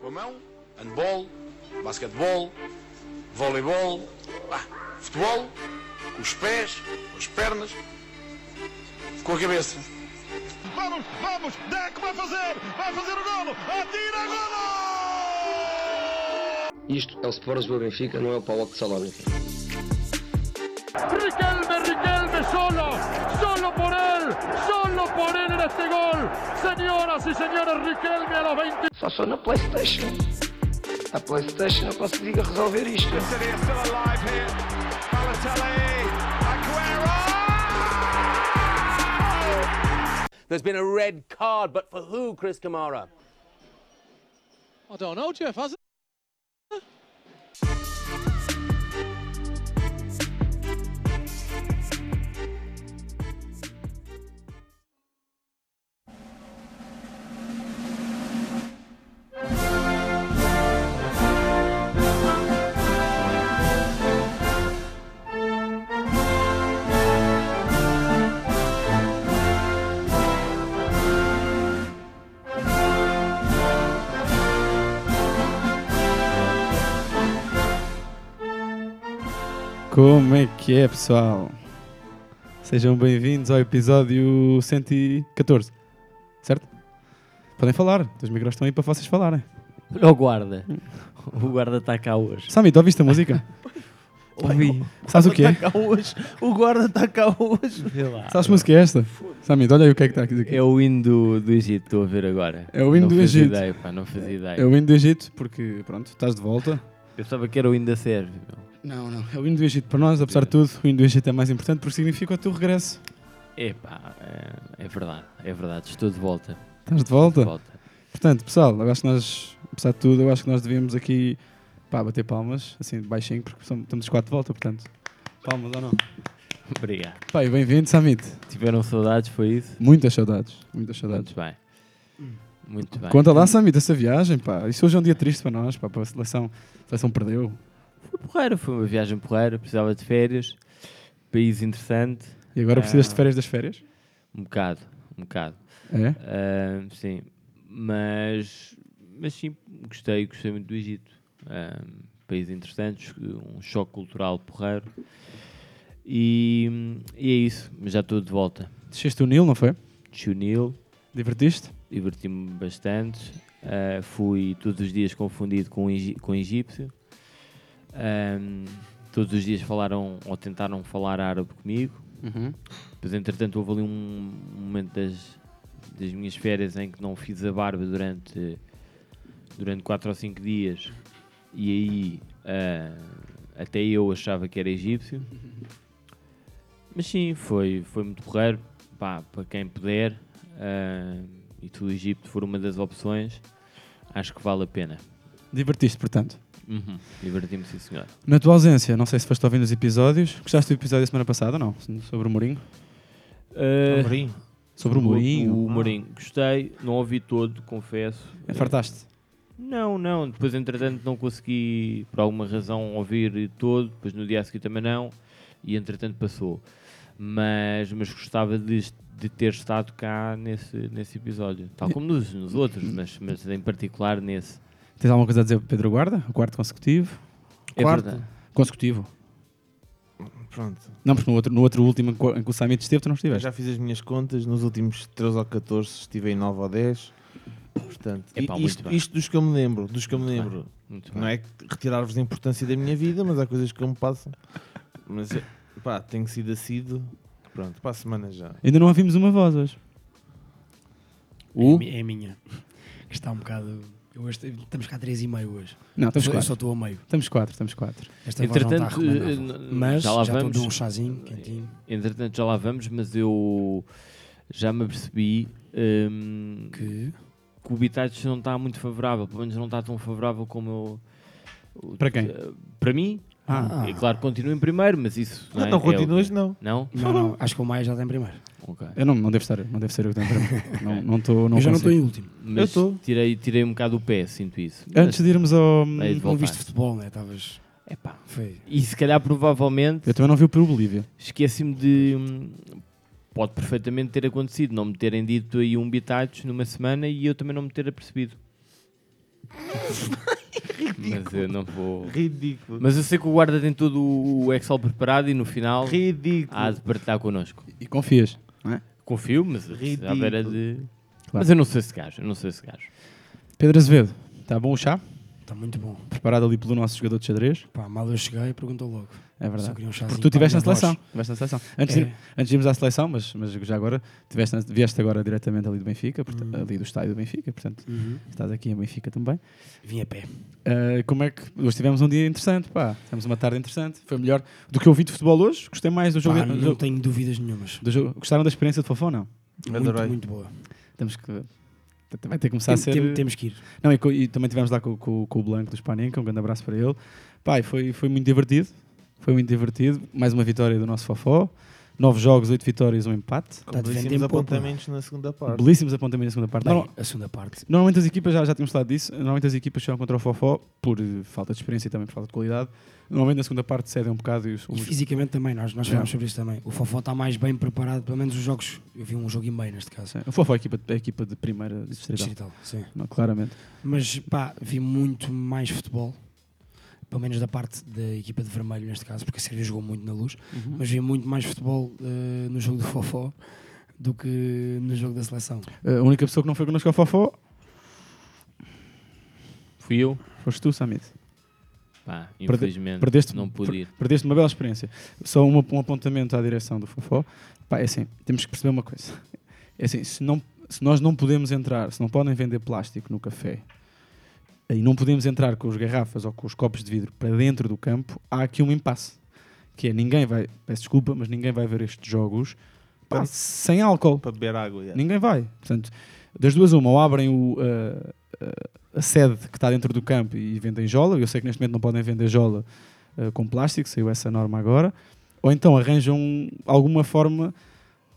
Com a mão, handball, basquetebol, voleibol, ah, futebol, com os pés, com as pernas, com a cabeça. Vamos, vamos, Deco vai fazer, vai fazer o golo, atira golo! Isto é o Sport Lisboa Benfica, não é o Paulo de Salónica. Riquelme, Riquelme solo, solo por él, solo por él en este gol. Señoras y señores, Riquelme a los 20. Só sou na Playstation. A Playstation eu consigo resolver isto. There's been a red card, but for who, Chris Kamara? I don't know, Jeff, has it? Como é que é, pessoal? Sejam bem-vindos ao episódio 114, certo? Podem falar, os micros estão aí para vocês falarem. Olha o guarda. O guarda está cá hoje. Sami, tu ouviste a música? Ouvi. Sabes o que é? Está cá hoje. O guarda está cá hoje. Vê lá. Sabes que música é esta? Sami, olha aí o que é que está aqui. É o hino do, do Egito, estou a ver agora. É o hino não do fazia Egito. Ideia, pá, não fazia ideia. É o hino do Egito, porque pronto, estás de volta. Eu pensava que era o hino da Sérvia. Não, não. É o hino do Egito para nós, apesar de tudo, o hino do Egito é mais importante porque significa o teu regresso. Epá, é, é verdade, é verdade. Estou de volta. Estás de volta? De volta. Portanto, pessoal, eu acho que nós, apesar de tudo, eu acho que nós devíamos aqui pá, bater palmas, assim, baixinho, porque estamos os quatro de volta, portanto. Palmas ou não? Obrigado. Pá, e bem-vindo, Samit. Tiveram saudades, foi isso? Muitas saudades, muitas saudades. Muito bem. Muito bem. Conta lá, Samit, essa viagem, pá. Isso hoje é um dia triste para nós, pá, para a seleção. A seleção perdeu. Foi porreira, foi uma viagem porreira, precisava de férias. País interessante. E agora precisas de Ah. férias das férias? Um bocado, um bocado. É? Ah, sim, mas, mas sim, gostei, gostei muito do Egito. Ah, país interessante, um choque cultural porreiro. E, e é isso, mas já estou de volta. Desceste o Nilo, não foi? Chunil, Divertiste? diverti-me bastante. Ah, fui todos os dias confundido com, com egípcio. Ahm, todos os dias falaram ou tentaram falar árabe comigo. Uhum. Depois, entretanto, houve ali um momento das, das minhas férias em que não fiz a barba durante, durante 4 ou 5 dias. E aí, ah, até eu achava que era egípcio. Mas sim, foi, foi muito porreiro. Pá, para quem puder, ah, e se o Egito for uma das opções, acho que vale a pena. Divertiste, portanto. Uhum. Diverti-me, sim, senhor. Na tua ausência, não sei se foste ouvindo os episódios. Gostaste do episódio da semana passada ou não? Sobre o Mourinho? Ah, Sobre o Mourinho? O, Mourinho, gostei, não ouvi todo, confesso. É, fartaste? Não, não. Depois, entretanto, não consegui, por alguma razão, ouvir todo. Depois, no dia a seguir, também não. E, entretanto, passou. Mas, mas gostava de, de ter estado cá nesse, nesse episódio. Tal como nos, nos outros, mas, mas em particular nesse. Tens alguma coisa a dizer, Pedro Guarda? O quarto consecutivo? É Quarto? verdade. Consecutivo. Pronto, Não, porque no outro, no outro último em que o Samit esteve, tu não eu estiveste. já fiz as minhas contas, nos últimos 13 ou 14 estive em 9 ou 10. Portanto, Epá, isto, isto dos que eu me lembro, dos que eu me lembro, Muito não bem. é retirar-vos a importância da minha vida, mas há coisas que eu me passam. Mas eh, pá, tenho sido assíduo. Pronto, para a semana já. Ainda não ouvimos uma voz hoje. O? É, mi- é minha. Que está um bocado. Eu hoje, estamos cá 3 e meio hoje. Não, estamos eu quatro. só estou a meio. Estamos quatro, estamos quatro. Esta não está Entretanto, recomendar. eh, Mas já já, lá a vamos. um chazinho quentinho. Entretanto, já lá vamos, mas eu já me apercebi hum, Que. que o Bitages não está muito favorável, pelo menos não está tão favorável como eu. o- Para quem? eh, Para mim, Ah, é claro que continuo em primeiro, mas isso. Não, é- não é o- continuas, não. Não? Não, não, acho que o Maia já tem primeiro. Ok. eu não, não devo estar, não deve ser eu que tenho para. Não, não estou, não eu já não estou em último. Mas tô. tirei, tirei um bocado o pé, sinto isso. Antes de irmos ao. Ei, de Não viste futebol, né? Estavas. Epá. Foi. E se calhar, provavelmente, Eu também não vi o Peru Bolívia. esqueci-me de. Pode perfeitamente ter acontecido, não me terem dito aí um Bitages numa semana e eu também não me ter apercebido. Mas eu não vou. Ridículo. Mas eu sei que o guarda tem todo o Excel preparado e no final Ridículo. há de partilhar connosco. E confias, é? Confio, mas à beira de. Claro. Mas eu não sou esse gajo, eu não sou esse gajo. Pedro Azevedo, está bom o chá? Está muito bom. Preparado ali pelo nosso jogador de xadrez? Pá, mal eu cheguei, perguntou logo. É Só verdade. queria um Porque tu estiveste na a seleção. Tiveste na seleção. Antes, de, É. antes de irmos à seleção, mas, mas já agora, tiveste, vieste agora diretamente ali do Benfica, portanto, Uhum. ali do estádio do Benfica, portanto, Uhum. estás aqui em Benfica também. Vim a pé. Ah, como é que. Hoje tivemos um dia interessante, pá. Tivemos uma tarde interessante. Foi melhor do que eu vi de futebol hoje. Gostei mais do jogo. Pá, do não jogo- tenho dúvidas nenhumas. do jogo. Gostaram da experiência de Fofó, não? Muito, Adorei. muito boa. Temos que. Vai ter que começar a Tem- ser. tem- temos que ir. Não, e, e também tivemos lá com, com- com o Blanco do Spaninca, um grande abraço para ele. Pai, foi, foi muito divertido. Foi muito divertido. Mais uma vitória do nosso Fofó. Nove jogos, oito vitórias, um empate. Está de vento Belíssimos popa. apontamentos na segunda parte. Belíssimos apontamentos na segunda parte. Bem, a segunda parte. Normalmente as equipas, já, já tínhamos falado disso, normalmente as equipas chegam contra o Fofó por eh, falta de experiência e também por falta de qualidade. Normalmente na segunda parte cedem um bocado e os, E os- fisicamente também, nós, nós Já. falamos sobre isso também. O Fofó está mais bem preparado, pelo menos os jogos. Eu vi um jogo e meio neste caso. Sim, o Fofó é a equipa, é a equipa de primeira distrital. Distrital, sim. Não, claramente. Mas pá, vi muito mais futebol. Pelo menos da parte da equipa de vermelho neste caso, porque a Sérvia jogou muito na luz. Mas vi muito mais futebol eh, no jogo do Fofó do que no jogo da seleção. A única pessoa que não foi connosco ao Fofó Fui eu. foste tu, Samit. Pá, infelizmente perdeste- não pude ir. Perdeste uma bela experiência. Só uma- um apontamento à direção do Fofó. Pá, é assim, temos que perceber uma coisa. É assim, se, não, se nós não podemos entrar, se não podem vender plástico no café e não podemos entrar com as garrafas ou com os copos de vidro para dentro do campo, há aqui um impasse. Que é ninguém vai, peço desculpa, mas ninguém vai ver estes jogos pá, Para- sem álcool. Para beber água. yeah. Ninguém vai. Portanto, das duas, uma, ou abrem o, uh, uh, a sede que está dentro do campo e vendem jola. Eu sei que neste momento não podem vender jola uh, com plástico, saiu essa norma agora. Ou então arranjam alguma forma,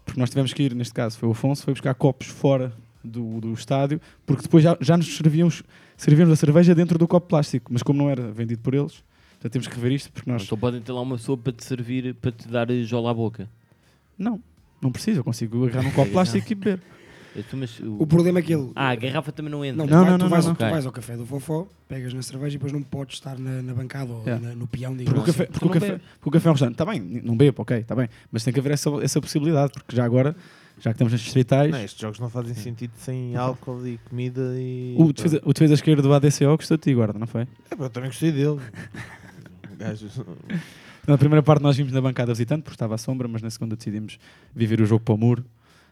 porque nós tivemos que ir, neste caso foi o Afonso, foi buscar copos fora do, do estádio, porque depois já, já nos servíamos, servíamos a cerveja dentro do copo plástico, mas como não era vendido por eles, já temos que rever isto, porque nós. Então podem ter lá uma pessoa para te servir, para te dar jola à boca. Não, não precisa, eu consigo agarrar num copo plástico e beber. Tô- mas o- O problema é que ele. Ah, a garrafa também não entra. Não, Não, não, tu não, vais, não, ao- tu vais ao café do Fofó, pegas na cerveja e depois não podes estar na, na bancada ou Yeah. na- no peão, Porque o café, assim. porque o café, bebe. porque o café é um restaurante. Está bem, não bebo, ok, está bem. Mas tem que haver essa, essa possibilidade, porque já agora, já que estamos nas distritais, Não, estes jogos não fazem sentido sem álcool e comida e. o, defesa, o defesa esquerdo do ADCO gostou de ti, guarda, não foi? É, eu também gostei dele. Na primeira parte nós vimos na bancada visitante, porque estava à sombra, mas na segunda decidimos viver o jogo para o muro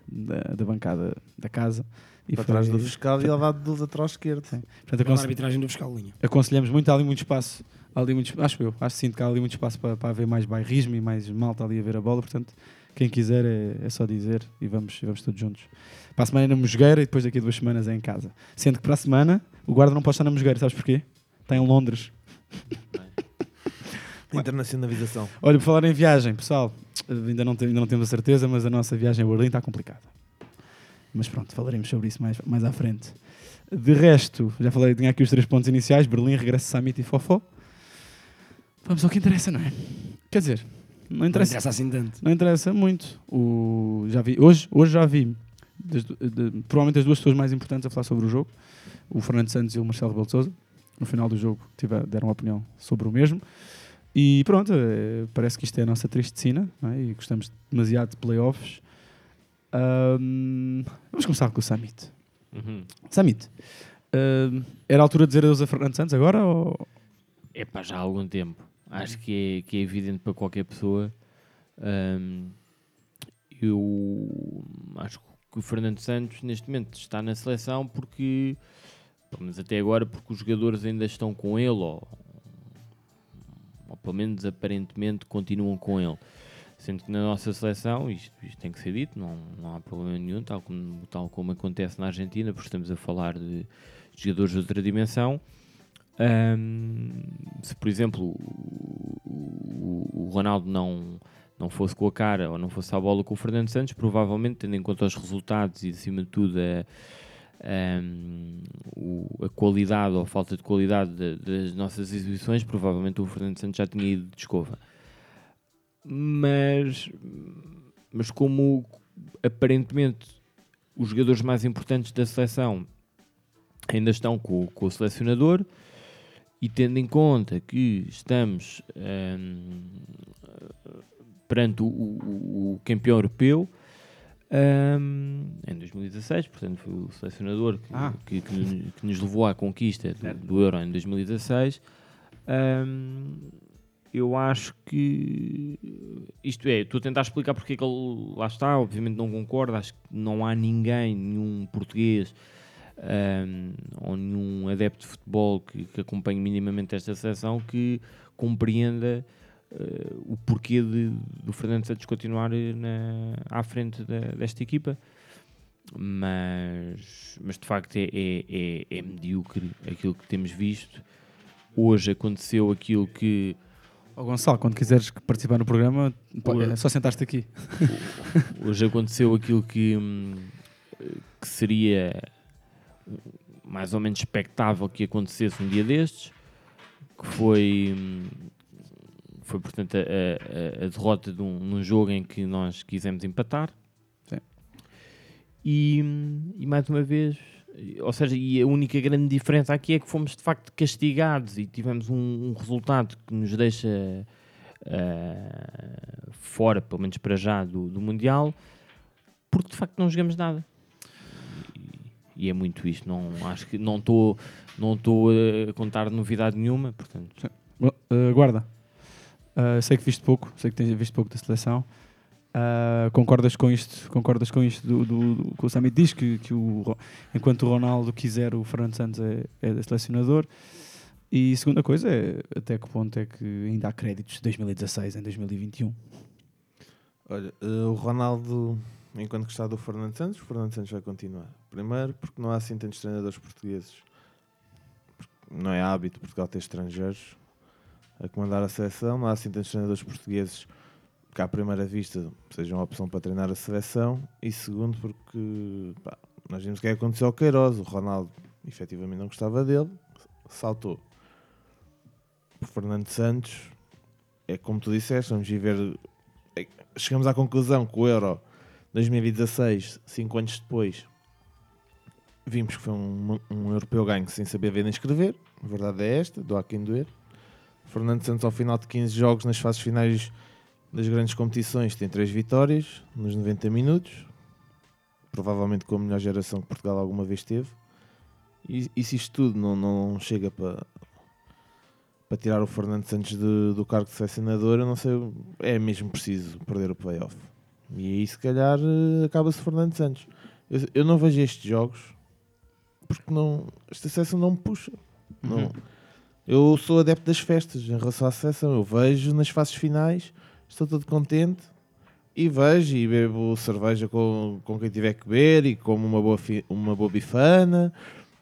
da, da bancada da casa. E para foi- trás do fiscal e ele dá de lateral esquerdo. Sim. Portanto, Pela aconse- arbitragem do fiscal linha. aconselhamos muito, há ali muito espaço. Ali muito, acho eu, acho sim que há ali muito espaço para, para haver mais bairrismo e mais malta ali a ver a bola. Portanto, quem quiser é, é só dizer e vamos, vamos todos juntos. Para a semana é na Mosgueira e depois daqui a duas semanas é em casa. Sendo que para a semana o guarda não pode estar na Mosgueira, sabes porquê? Está em Londres. Internacionalização. Olha, por falar em viagem, pessoal, ainda não, tem- ainda não temos a certeza, mas a nossa viagem a Berlim está complicada. Mas pronto, falaremos sobre isso mais, mais à frente. De resto, já falei, tinha aqui os três pontos iniciais: Berlim, regresso Summit e Fofó. Vamos ao que interessa, não é? Quer dizer, não Não interessa, interessa assim tanto. não interessa muito. O, já vi, hoje, hoje já vi das de- provavelmente as duas pessoas mais importantes a falar sobre o jogo: o Fernando Santos e o Marcelo Rebelo de Sousa. No final do jogo tiver, deram uma opinião sobre o mesmo. E pronto, eh, parece que isto é a nossa não é? e gostamos demasiado de playoffs. Ahm, vamos começar com o Summit. Uhum. Summit, ahm, era a altura de dizer adeus a Fernando Santos agora? Ou... É pá, já há algum tempo. Acho que é, que é evidente para qualquer pessoa. Ahm, eu acho que o Fernando Santos neste momento está na seleção porque, pelo menos até agora, porque os jogadores ainda estão com ele, ou, ou pelo menos aparentemente continuam com ele. Sendo que na nossa seleção, isto, isto tem que ser dito, não, não há problema nenhum, tal como, tal como acontece na Argentina, porque estamos a falar de jogadores de outra dimensão. Ahm, se, por exemplo, o, o- o Ronaldo não, não fosse com a cara ou não fosse à bola com o Fernando Santos, provavelmente, tendo em conta os resultados e, acima de tudo, a, ahm, o- a qualidade ou a falta de qualidade de- das nossas exibições, provavelmente o Fernando Santos já tinha ido de escova. Mas, mas como aparentemente os jogadores mais importantes da seleção ainda estão com, com o selecionador e tendo em conta que estamos hum, perante o, o- o campeão europeu hum, em 2016, portanto foi o selecionador que, Ah. que- que- que nos levou à conquista do, do Euro em 2016. hum, eu acho que isto é, estou a tentar explicar porque é que ele lá está, obviamente não concordo, acho que não há ninguém, nenhum português hum, ou nenhum adepto de futebol que, que acompanhe minimamente esta seleção que compreenda eh, o porquê de, do Fernando Santos continuar eh, na, à frente da- desta equipa. Mas, mas de facto é, é, é, é medíocre aquilo que temos visto. Hoje aconteceu aquilo que Ó Gonçalo, quando quiseres participar no programa, Oi. é só sentar-te aqui. Hoje aconteceu aquilo que, hum, que seria mais ou menos expectável que acontecesse um dia destes, que foi, hum, foi portanto, a, a- a derrota de um, num jogo em que nós quisemos empatar. Sim. E, e mais uma vez, ou seja, e a única grande diferença aqui é que fomos de facto castigados e tivemos um, um resultado que nos deixa ah, fora, pelo menos para já, do, do Mundial, porque de facto não jogamos nada. E, é muito isto. Não, acho que não estou não a contar novidade nenhuma, portanto. Bom, uh, guarda, Uh, sei que viste pouco, sei que tens visto pouco da seleção. Uh, concordas com isto? Concordas com isto do, do, do que o Samit diz que, que o, enquanto o Ronaldo quiser, o Fernando Santos é, é selecionador. E segunda coisa é até que ponto é que ainda há créditos de 2016 em 2021. Olha, eh, o Ronaldo, enquanto que está do Fernando Santos, o Fernando Santos vai continuar. Primeiro, porque não há assim tantos treinadores portugueses. Porque Não é hábito Portugal ter estrangeiros a comandar a seleção. Há assim tantos treinadores portugueses que, à primeira vista, sejam uma opção para treinar a seleção. E segundo, porque pá, nós vimos o que é aconteceu ao Queiroz. O Ronaldo, efetivamente, não gostava dele, saltou. O Fernando Santos, é como tu disseste, vamos viver chegamos à conclusão que o Euro 2016, 5 anos depois, vimos que foi um, um europeu ganho sem saber ver nem escrever. A verdade é esta, do a quem doer. Fernando Santos, ao final de 15 jogos nas fases finais das grandes competições, tem 3 vitórias nos 90 minutos. Provavelmente com a melhor geração que Portugal alguma vez teve. E, e se isto tudo não, não chega para para tirar o Fernando Santos de- do cargo de selecionador, eu não sei, é mesmo preciso perder o playoff. E aí, se calhar, eh, acaba-se Fernando Santos. Eu, eu não vejo estes jogos porque não, esta seleção não me puxa. Não. Uhum. Eu sou adepto das festas em relação à seleção. Eu vejo nas fases finais, estou todo contente e vejo e bebo cerveja com, com quem tiver que beber e como uma boa, fi- uma boa bifana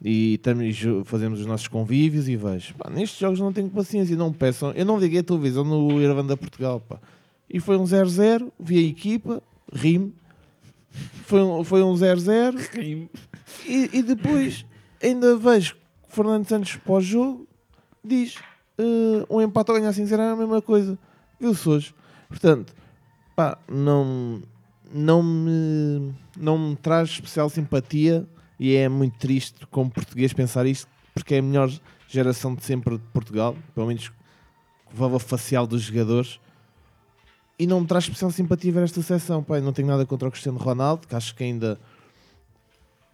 e também fazemos os nossos convívios e vejo. Pá, nestes jogos não tenho paciência, não me peçam. Eu não liguei a televisão no Irlanda Portugal, pá. E foi um 0-0, vi a equipa, ri-me. Foi um, foi um 0-0. E, e depois ainda vejo Fernando Santos pós-jogo diz eh, um empate ou ganhar sem zero é a mesma coisa. Viu-se hoje. Portanto, pá, não, não, me, não me traz especial simpatia e é muito triste como português pensar isto, porque é a melhor geração de sempre de Portugal, pelo menos o facial dos jogadores. E não me traz especial simpatia ver esta seleção. Pá, não tenho nada contra o Cristiano Ronaldo, que acho que ainda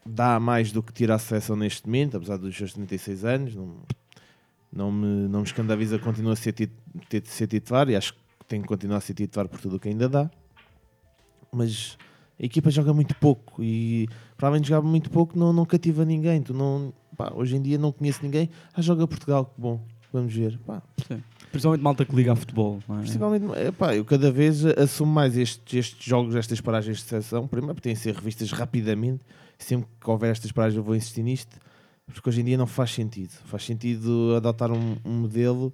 dá mais do que tira a seleção neste momento, apesar dos seus 36 anos. Não, não, me, não me escandaliza, continua a ser, tit, ter ser titular e acho que tem que continuar a ser titular por tudo o que ainda dá. Mas a equipa joga muito pouco e para além de jogar muito pouco não, não cativa ninguém. Tu não, pá, hoje em dia não conheço ninguém. Ah, joga Portugal, que bom, vamos ver. Pá, Sim. Principalmente malta que liga a futebol. não é? Principalmente, epá, eu cada vez assumo mais estes, estes jogos, estas paragens de seleção. Primeiro, porque têm de ser revistas rapidamente. Sempre que houver estas paragens, eu vou insistir nisto. Porque hoje em dia não faz sentido. Faz sentido adotar um, um modelo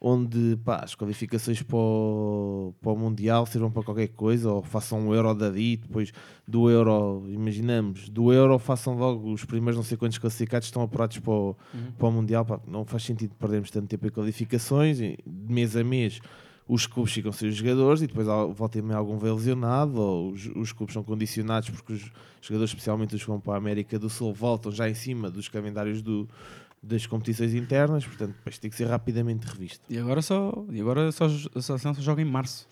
onde pá, as qualificações para o, para o Mundial sirvam para qualquer coisa, ou façam um Euro dali, depois do Euro, imaginamos, do Euro façam logo os primeiros não sei quantos classificados estão apurados para o, para o Mundial. Pá, não faz sentido perdermos tanto tempo em qualificações, de mês a mês os clubes ficam sem os jogadores e depois volta e meia algum vem lesionado ou os, os clubes são condicionados porque os jogadores, especialmente os que vão para a América do Sul, voltam já em cima dos calendários do, das competições internas, portanto depois tem que ser rapidamente revisto. E agora só, e agora só, a seleção só joga em março.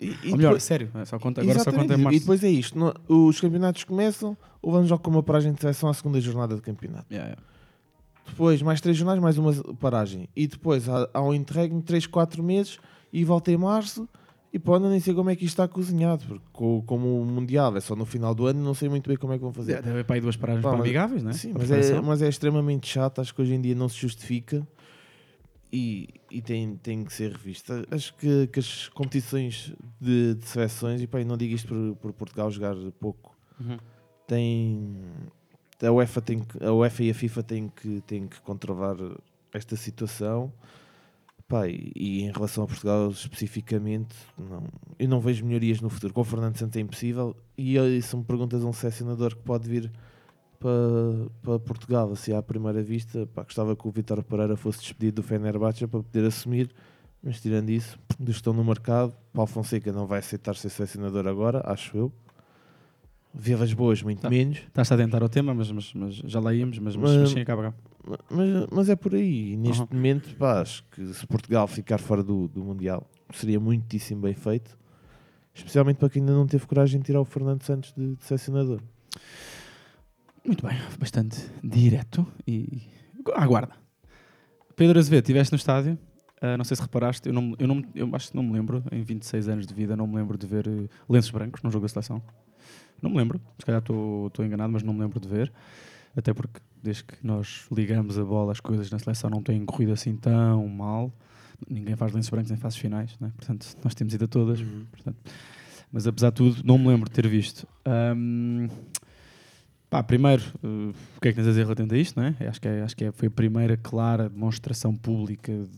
E, e Ou melhor, depois- sério, é só conta, agora só conta em março. E depois é isto: no- os campeonatos começam, o Vamos joga com uma paragem de seleção à segunda jornada de campeonato. Yeah, yeah. Depois, mais três jornadas, mais uma paragem. E depois há, há um interregno de 3, 4 meses e volta em março. E pô, ainda nem sei como é que isto está cozinhado, porque co- como o Mundial é só no final do ano, não sei muito bem como é que vão fazer. Deve haver para aí duas paragens Pá, para mas- amigáveis, né? Sim, Para mas é, mas é extremamente chato, acho que hoje em dia não se justifica e, e tem, tem que ser revista. Acho que, que as competições de, de seleções, e pá, não digo isto por, por Portugal jogar pouco, Uhum. tem, a, UEFA tem que, a UEFA e a FIFA têm que, têm que controlar esta situação. Pá, e, e em relação a Portugal especificamente, não, eu não vejo melhorias no futuro. Com o Fernando Santos é impossível. E eh, se me perguntas a um selecionador que pode vir para, para Portugal, assim à primeira vista, pá, gostava que o Vitor Pereira fosse despedido do Fenerbahçe para poder assumir. Mas tirando isso, dos estão no mercado, Paulo Fonseca não vai aceitar ser selecionador agora, acho eu. Vilas Boas, muito Tá. menos. Estás a tentar o tema, mas, mas, mas já lá íamos, mas, mas, Mas- mas sim, acaba. Mas, mas é por aí. Neste Uhum. momento, pá, acho que se Portugal ficar fora do, do Mundial seria muitíssimo bem feito. Especialmente para quem ainda não teve coragem de tirar o Fernando Santos de, de selecionador. Muito bem, bastante direto e aguarda. Pedro Azevedo, estiveste no estádio, ah, não sei se reparaste, eu, não, eu, não, eu acho que não me lembro, em 26 anos de vida, não me lembro de ver eh, lenços brancos num jogo da seleção. Não me lembro, se calhar estou enganado, mas não me lembro de ver. Até porque desde que nós ligamos a bola, as coisas na seleção não têm corrido assim tão mal. Ninguém faz lenços brancos em fases finais, né? portanto nós temos ido a todas. portanto. Mas apesar de tudo, não me lembro de ter visto. Ahm, Pá, primeiro, eh, o que é que tens a dizer relativamente a isto, não é? Acho que, é, acho que é- foi a primeira clara demonstração pública, de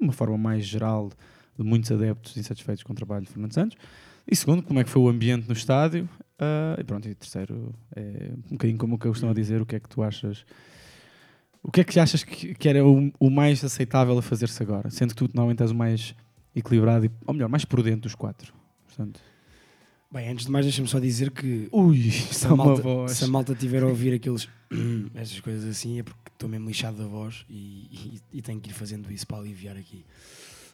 uma forma mais geral, de muitos adeptos insatisfeitos com o trabalho de Fernando Santos. E segundo, como é que foi o ambiente no estádio. Ah, e pronto, e terceiro, é um bocadinho como o que eu costumo dizer, o que é que tu achas... O que é que achas que, que era o, o mais aceitável a fazer-se agora? Sendo que tu normalmente és o mais equilibrado, e, ou melhor, mais prudente dos quatro. Portanto, Bem, antes de mais, deixa-me só dizer que ui, se a, malta, se a malta tiver a ouvir aqueles essas coisas assim é porque estou mesmo lixado da voz e, e, e tenho que ir fazendo isso para aliviar aqui.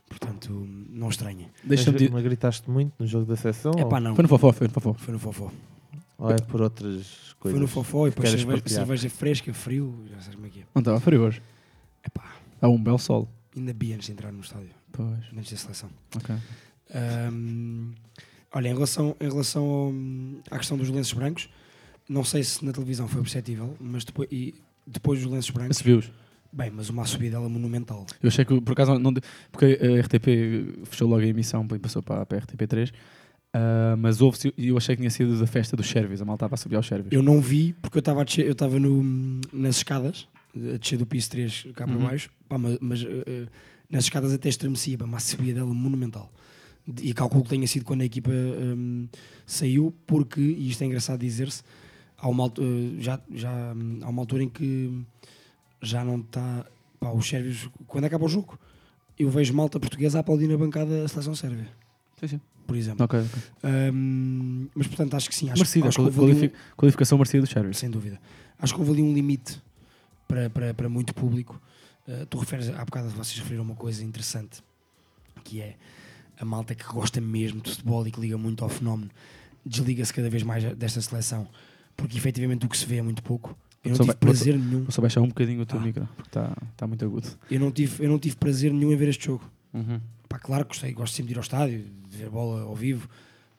Portanto, não estranha. Deixa-me dizer... mas gritaste muito no jogo da seleção? É pá, não. Foi no fofó, foi no fofó. Foi no fofó. ou é por outras coisas? Foi no fofó e depois cerveja, cerveja fresca, frio, já sabes como é que é. Não estava frio hoje. É pá, Há um belo sol. ainda bi antes de entrar no estádio, Pois, antes da seleção. ok. Ahm, olha, em relação, em relação ao- à questão dos lenços brancos, não sei se na televisão foi perceptível, mas depois, e depois dos lenços brancos, Se viu-os. Bem, mas uma subida dela monumental. Eu achei que, por acaso, não, porque a RTP fechou logo a emissão e passou para, para a RTP3, ah, mas houve eu achei que tinha sido da festa dos Sérvios, a malta estava a subir aos Sérvios. Eu não vi, porque eu estava eu estava nas escadas, a descer do piso 3 cá para Uhum. baixo, pá, mas, mas, eh, nas escadas até estremecia, pá, uma subida dela monumental. De- E calculo que tenha sido quando a equipa hum, saiu, porque, e isto é engraçado dizer-se, há uma, eh, já, já, hum, há uma altura em que já não está. Pá, os sérvios, quando acaba o jogo, eu vejo malta portuguesa a aplaudir na bancada a seleção sérvia, Sim, sim. por exemplo. Ok. Hum, mas portanto acho que sim, acho, Merecida, acho que quali- houve ali um- qualifi- qualificação merecida dos Sérvios. sem dúvida. Acho que houve ali um limite para, para, para muito público. Uh, tu referes, há bocado vocês referiram uma coisa interessante, que é a malta que gosta mesmo de futebol e que liga muito ao fenómeno, desliga-se cada vez mais desta seleção, porque efetivamente o que se vê é muito pouco. Eu não Só tive vai- prazer nenhum. Vou só baixar um bocadinho o teu Ah. micro, porque está está muito agudo. Eu não, tive, eu não tive prazer nenhum em ver este jogo. Uhum. Pá, claro que gostei, gosto sempre de ir ao estádio, de ver bola ao vivo,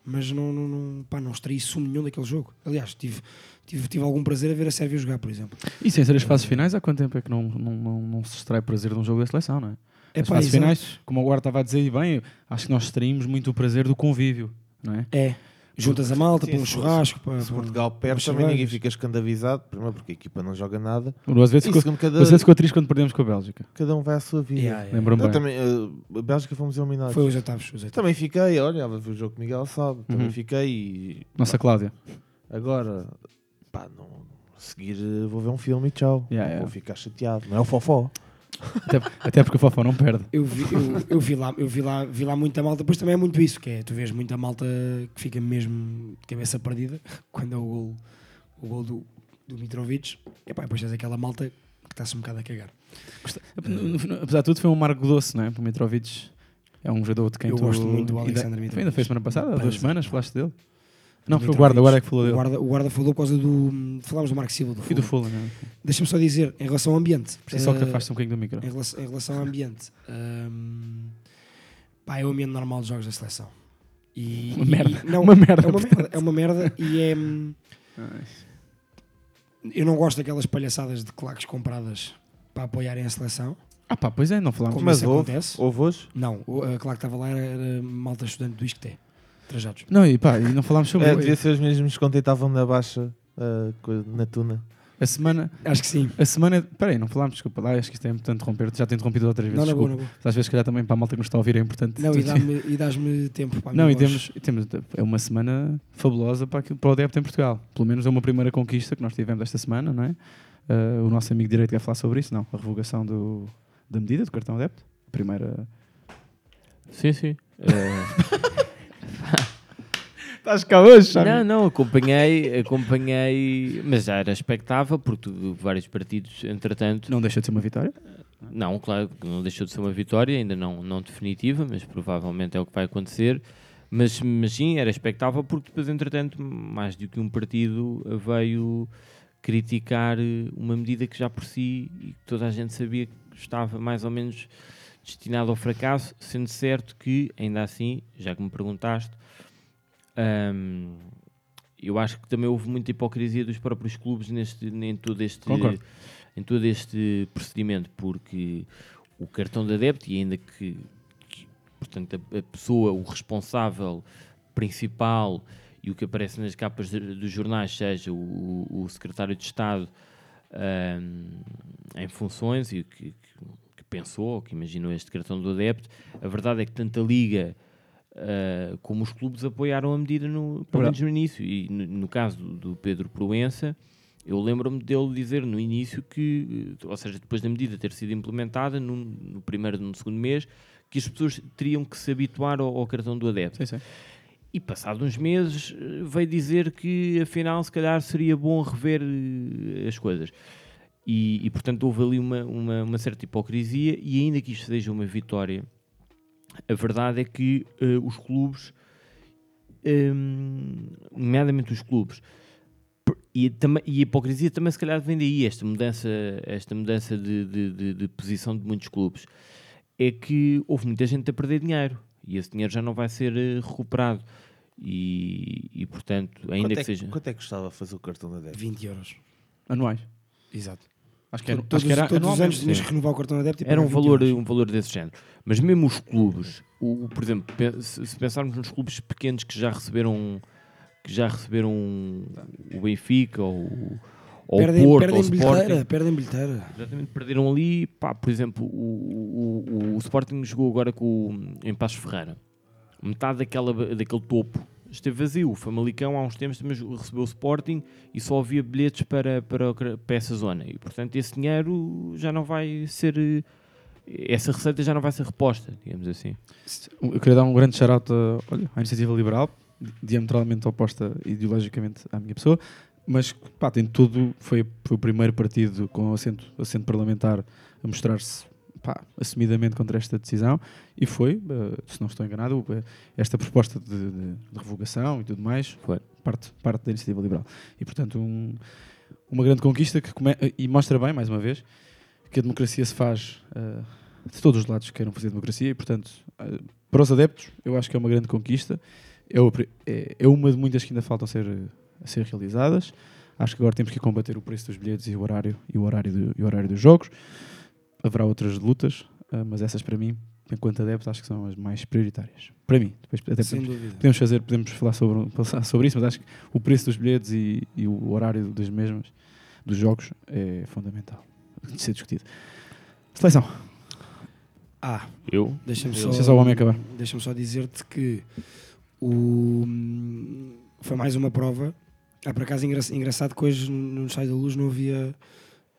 mas não, não, não, pá, não extraí sumo nenhum daquele jogo. Aliás, tive, tive, tive algum prazer a ver a Sérvia jogar, por exemplo. E sem ser as fases finais, há quanto tempo é que não, não, não, não se extrai prazer de um jogo da seleção, não é? É As pá, fases exato. finais, como Guarda estava a dizer, bem, acho que nós extraímos muito o prazer do convívio, não é? É. Juntas a malta Sim, para um churrasco. Para, Se para- Portugal perde, também ninguém fica escandalizado. Primeiro porque a equipa não joga nada. Às vezes ficou, cada, às vezes ficou triste quando perdemos com a Bélgica. cada um vai à sua vida. Yeah, yeah. Lembro-me Eu bem. também, eh, a Bélgica fomos eliminados. Foi os oitavos. Os oitavos. Também fiquei, olha, o jogo que Miguel sabe. Também Uhum. fiquei e Nossa Cláudia. agora, pá, não, a seguir eh, vou ver um filme e tchau. Yeah. Vou ficar chateado. Não é o fofó. Até, até porque o Fofó não perde. Eu vi, eu, eu vi, lá, eu vi, lá, vi lá muita malta, depois também é muito isso, que é, tu vês muita malta que fica mesmo de cabeça perdida quando é o gol, o gol do, do Mitrovic, e pá, depois tens aquela malta que está-se um bocado a cagar. Apesar de tudo, foi um marco doce, não é? Para o Mitrovic. É um jogador de quem Eu tu... gosto muito do ainda- Alexander Ainda Mitrovic. foi semana passada, há duas semanas, falaste dele. Não, foi o guarda, o guarda é que falou O dele. guarda, o guarda falou por causa do. Falámos do Marco Silva, do E do Fulham. Fulham, não é? Deixa-me só dizer, em relação ao ambiente. Preciso só que te eh, afastes um bocadinho do micro. Em relação, em relação ao ambiente, hum, pá, é o ambiente normal dos jogos da seleção. E, Uma e- merda. não, Uma merda, É uma merda, é uma merda e é. Eu não gosto daquelas palhaçadas de claques compradas para apoiarem a seleção. Ah pá, pois é, não falámos. Como Mas isso houve, acontece. houve hoje? Não, o- a claque que estava lá era, era malta estudante do ISCTE, trajados. Não, e pá, e não falámos sobre É, devia ser os mesmos que ontem estavam na baixa, co- na tuna. a semana. Acho que sim. A semana. Peraí, não falámos, desculpa lá, acho que isto é importante interromper. Já te interrompido outras vezes. Não, desculpa. na boa. Às vezes, se calhar, também para a malta que nos está a ouvir é importante. Não, e dá-me- e dás-me tempo para a Não, minha e voz. temos, e temos. É uma semana fabulosa para, aquilo- para o adepto em Portugal. Pelo menos é uma primeira conquista que nós tivemos esta semana, não é? Ah, o nosso amigo direito quer falar sobre isso? Não. A revogação do, da medida do cartão adepto. A primeira. Sim, sim. Eh, Estás cá hoje, não, não, acompanhei, acompanhei, mas já era expectável, porque vários partidos, entretanto, Não deixa de ser uma vitória. Não, claro que não deixou de ser uma vitória, ainda não, não definitiva, mas provavelmente é o que vai acontecer. Mas, mas sim, era expectável porque depois, entretanto, mais do que um partido veio criticar eh, uma medida que já por si e que toda a gente sabia que estava mais ou menos destinada ao fracasso, sendo certo que, ainda assim, já que me perguntaste, hum, eu acho que também houve muita hipocrisia dos próprios clubes neste, em todo este Concordo. em todo este procedimento, porque o cartão de adepto, e ainda que, que, portanto, a, a pessoa, o responsável principal e o que aparece nas capas de- dos jornais seja o, o secretário de Estado ahm, em funções e que- que pensou, ou que imaginou este cartão do adepto, a verdade é que tanto a Liga ah, como os clubes apoiaram a medida no, pelo menos no início. E no, no caso do, do Pedro Proença, eu lembro-me dele dizer no início que, ou seja, depois da medida ter sido implementada, no, no primeiro e no segundo mês, que as pessoas teriam que se habituar ao, ao cartão do adepto. Sim, sim. E passados uns meses veio dizer que afinal se calhar seria bom rever eh, as coisas. E, e, portanto houve ali uma, uma, uma certa hipocrisia e ainda que isto seja uma vitória, a verdade é que eh, os clubes, hum, nomeadamente os clubes, e, também, e a hipocrisia também se calhar vem daí, esta mudança, esta mudança de, de, de- de posição de muitos clubes, é que houve muita gente a perder dinheiro e esse dinheiro já não vai ser eh, recuperado. E, e, portanto, ainda quanto, que é, seja. quanto é que custava fazer o cartão da 10? 20 euros. Anuais. Exato. Acho que era, Todos, acho que era todos os anos tinhas que renovar o cartão adepto Era um pagar 20 valor, euros. um valor desse género. Mas mesmo os clubes, o, por exemplo, se, pensarmos nos clubes pequenos que já receberam que já receberam o Benfica ou, o- ou Perdem, o Porto perdem ou o Sporting, bilheteira, perdem bilheteira. exatamente, perderam ali, pá, por exemplo, o, o, o, o Sporting jogou agora com o, em Passos Ferreira. Metade daquela, daquele topo esteve vazio. O Famalicão há uns tempos também recebeu o Sporting e só havia bilhetes para, para, para essa zona. E portanto esse dinheiro já não vai ser. eh, Essa receita já não vai ser reposta, digamos assim. Eu queria dar um grande shout-out a- olha, à iniciativa liberal, di- diametralmente oposta ideologicamente à minha pessoa, mas pá, tem tudo. Foi, foi o primeiro partido com assento, assento parlamentar a mostrar-se pá, assumidamente contra esta decisão e foi, eh, se não estou enganado, eh, esta proposta de, de- de revogação e tudo mais Foi. parte, parte da iniciativa liberal. E portanto, um- uma grande conquista que come- e mostra bem, mais uma vez, que a democracia se faz eh, de todos os lados que queiram fazer democracia e, portanto, eh, para os adeptos, eu acho que é uma grande conquista. É, é- é uma de muitas que ainda faltam a ser, a ser realizadas. Acho que agora temos que combater o preço dos bilhetes e o horário, e o horário, do- e o horário dos jogos. Haverá outras lutas, eh, mas essas para mim, enquanto adepto, acho que são as mais prioritárias. Para mim. Depois até Sem podemos, dúvida. podemos fazer, podemos falar sobre, falar sobre isso, mas acho que o preço dos bilhetes e, e o horário das mesmas, dos jogos, é fundamental de ser discutido. Seleção. Ah, Eu? deixa-me só, Deixa só o homem acabar. Deixa-me só dizer-te que o, foi mais uma prova. Ah, por acaso engra- engraçado que hoje no Estádio da Luz não havia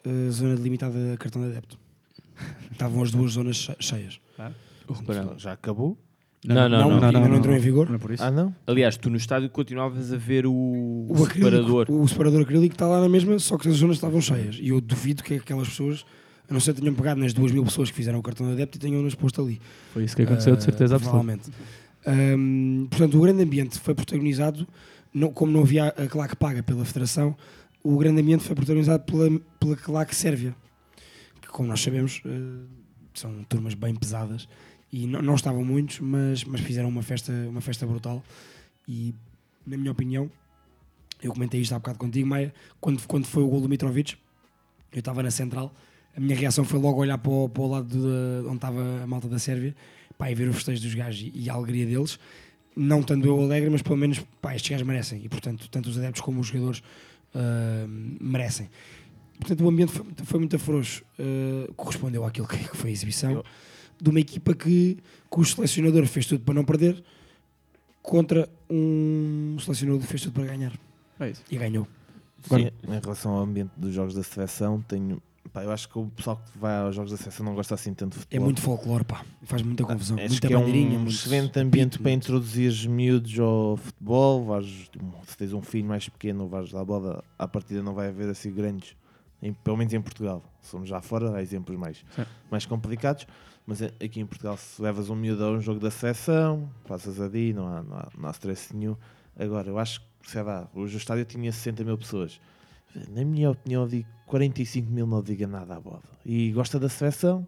eh, zona delimitada a cartão de adepto. Estavam as duas zonas che- cheias. Reparando. Já acabou? Não, não, não. ainda não, entrou em vigor. Não é por isso. Ah, não? Aliás, tu no estádio continuavas a ver o, O, o acrílico, separador. o separador acrílico está lá na mesma, só que as zonas estavam cheias. E eu duvido que aquelas pessoas, a não ser que tenham pegado nas duas mil pessoas que fizeram o cartão de adepto e tenham-nas posto ali. Foi isso que aconteceu, de Ah, certeza absoluta. Ahm, portanto, o grande ambiente foi protagonizado, não- como não havia a claque paga pela Federação, o grande ambiente foi protagonizado pela, pela claque Sérvia, como nós sabemos, eh, são turmas bem pesadas e não, não estavam muitos, mas, mas fizeram uma festa, uma festa brutal. E, na minha opinião, eu comentei isto há bocado contigo, Maia, quando, quando foi o gol do Mitrovic, eu estava na central, a minha reação foi logo olhar para o, para o lado de, onde estava a malta da Sérvia pá, e ver o festejo dos gajos e, e a alegria deles. Não tanto eu alegre, mas pelo menos pá, estes gajos merecem. E portanto, tanto os adeptos como os jogadores ah, merecem. Portanto, o ambiente foi, muito- foi muito afrouxo. ah, correspondeu àquilo que, foi a exibição de uma equipa que, cujo selecionador fez tudo para não perder contra um selecionador que fez tudo para ganhar. É isso. E ganhou. Sim, em relação ao ambiente dos jogos da seleção, tenho. Pá, eu acho que o pessoal que vai aos jogos da seleção não gosta assim tanto de É futebol. muito folclore, pá. Faz muita confusão. Acho muita que é bandeirinha. um excelente ambiente pito, para muito- introduzir os miúdos ao futebol. Vais, se tens um filho mais pequeno, vais a bola, à partida não vai haver assim grandes, em- pelo menos em Portugal. Somos já fora, há exemplos mais, Sim. mais complicados. Mas é- aqui em Portugal, se levas um miúdo a um jogo da seleção, passas ali, não há, não há, não há stress nenhum. Agora, eu acho que, sei lá, hoje o estádio tinha 60 mil pessoas. Na minha opinião, eu digo 45 mil não diga nada à bola. E gosta da seleção,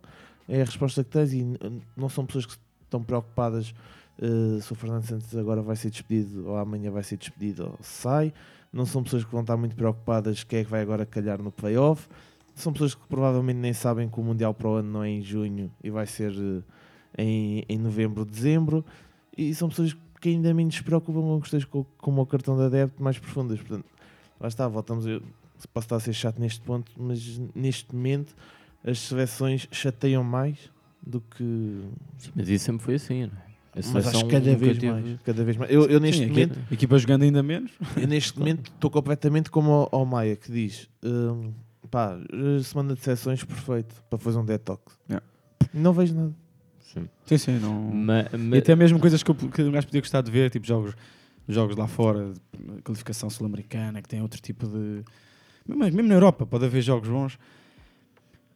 é a resposta que tens. E não são pessoas que estão preocupadas eh, se o Fernando Santos agora vai ser despedido ou amanhã vai ser despedido ou sai. Não são pessoas que vão estar muito preocupadas quem é que vai agora calhar no playoff. São pessoas que provavelmente nem sabem que o Mundial para o ano não é em junho e vai ser eh, em, em novembro, dezembro. E são pessoas que ainda menos se preocupam com questões co- como o cartão de adepto mais profundas. Portanto, lá está, voltamos. Eu posso estar a ser chato neste ponto, mas neste momento as seleções chateiam mais do que. Mas isso sempre foi assim, não é? Mas acho que cada vez teve- mais. Cada vez mais. Eu, eu neste Sim, momento. a equipa jogando ainda menos. Eu neste momento estou completamente como ao, ao Maia que diz hum, pá, semana de sessões perfeito para fazer um detox. Yeah. Não vejo nada. Sim. Sim, sim. Não... Ma- ma- E até mesmo coisas que, eu, que um gajo podia gostar de ver, tipo jogos, jogos lá fora, de qualificação sul-americana, que tem outro tipo de. Mas mesmo na Europa pode haver jogos bons.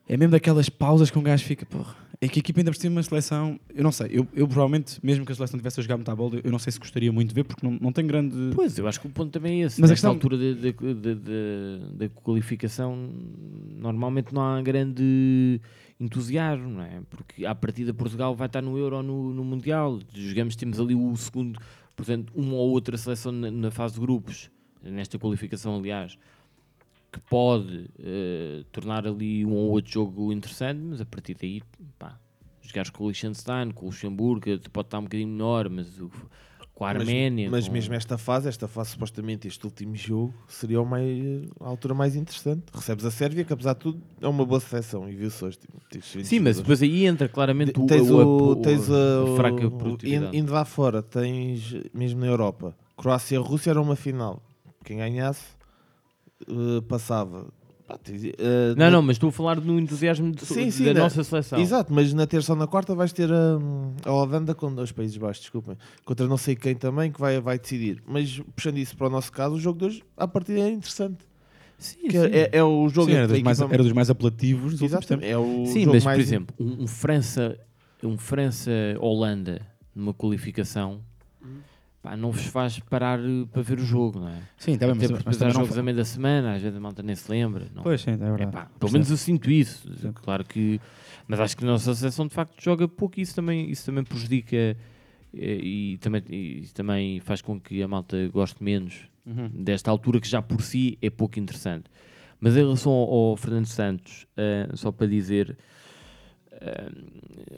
É mesmo daquelas pausas que um gajo fica, porra. É que a equipa ainda por cima uma seleção. Eu não sei, eu, eu provavelmente, mesmo que a seleção tivesse a jogar muita bola, eu não sei se gostaria muito de ver, porque não, não tem grande. Pois, eu acho que o ponto também é esse. Mas a Nesta questão- altura da- qualificação, normalmente não há grande entusiasmo, não é? Porque à partida Portugal vai estar no Euro ou no, no Mundial. Jogamos, temos ali o segundo, portanto, uma ou outra seleção na, na fase de grupos, nesta qualificação, aliás, que pode eh, tornar ali um ou outro jogo interessante, mas a partir daí, pá, jogares com o Liechtenstein, com o Luxemburgo, pode estar um bocadinho menor, mas o, com a Arménia. Mas, mas com- mesmo esta fase, esta fase supostamente, este último jogo, seria mais, a altura mais interessante. Recebes a Sérvia, que apesar de tudo é uma boa seleção, e viu-se hoje. tipo, tens Sim, mas depois aí entra claramente o, tens o, o, o- tens a fraca produtividade. indo lá fora, tens mesmo na Europa, Croácia-Rússia era uma final. Quem ganhasse eh, passava. Eh, Não, na- não, mas estou a falar no entusiasmo de, Sim, sim, da na- nossa seleção. Exato, mas na terça ou na quarta vais ter a, a Holanda com os Países Baixos, desculpem, contra não sei quem também que vai, vai decidir. Mas puxando isso para o nosso caso, o jogo de hoje, à partida é interessante. Sim, Que sim. é, é o jogo Sim, era, dos mais, era dos mais apelativos dos últimos Exatamente, tempos. é o Sim, jogo mas mais por exemplo, um, um França, um França-Holanda numa qualificação pá, não vos faz parar eh, para ver o jogo, não é? Sim, tá Até mas, mas também não jogos fa- a meio da semana, às vezes a malta nem se lembra. Não. Pois sim, é verdade. Epá, pelo menos eu sinto isso. Sim. Claro que. Mas acho que a nossa seleção de facto joga pouco e isso também, isso também prejudica eh, e, também, e também faz com que a malta goste menos Uhum. desta altura que já por si é pouco interessante. Mas em relação ao, ao Fernando Santos, eh, só para dizer, eh,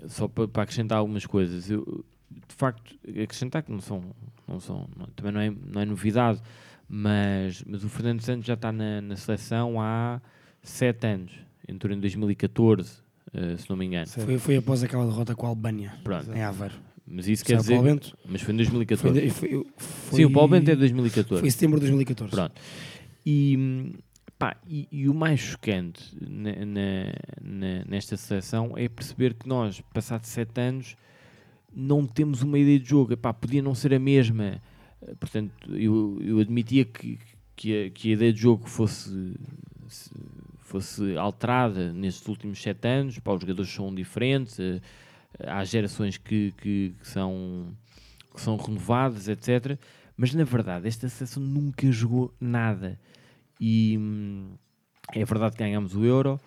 só para, para acrescentar algumas coisas, eu, de facto, acrescentar que não são, não são não- também não é, não é novidade, mas, mas o Fernando Santos já está na, na seleção há sete anos, entrou em 2014, eh, se não me engano. Foi, foi após aquela derrota com a Albânia, Pronto. em Aveiro. Mas isso quer dizer. Paulo Bento? Mas foi em Foi, 2014. de- foi- foi- Sim, o Paulo Bento é 2014. Foi em setembro de 2014. Pronto. E, Pá, e, e o mais chocante na- na- na- nesta seleção é perceber que nós, passados sete anos, não temos uma ideia de jogo. Epá, podia não ser a mesma. Eh, Portanto, eu, eu admitia que, que, a, que a ideia de jogo fosse, se- fosse alterada nestes últimos sete anos. Pá, os jogadores são diferentes, eh, há gerações que, que, que são, que são renovadas, etc. Mas na verdade, esta seleção nunca jogou nada. E hum, é verdade que ganhámos o Euro.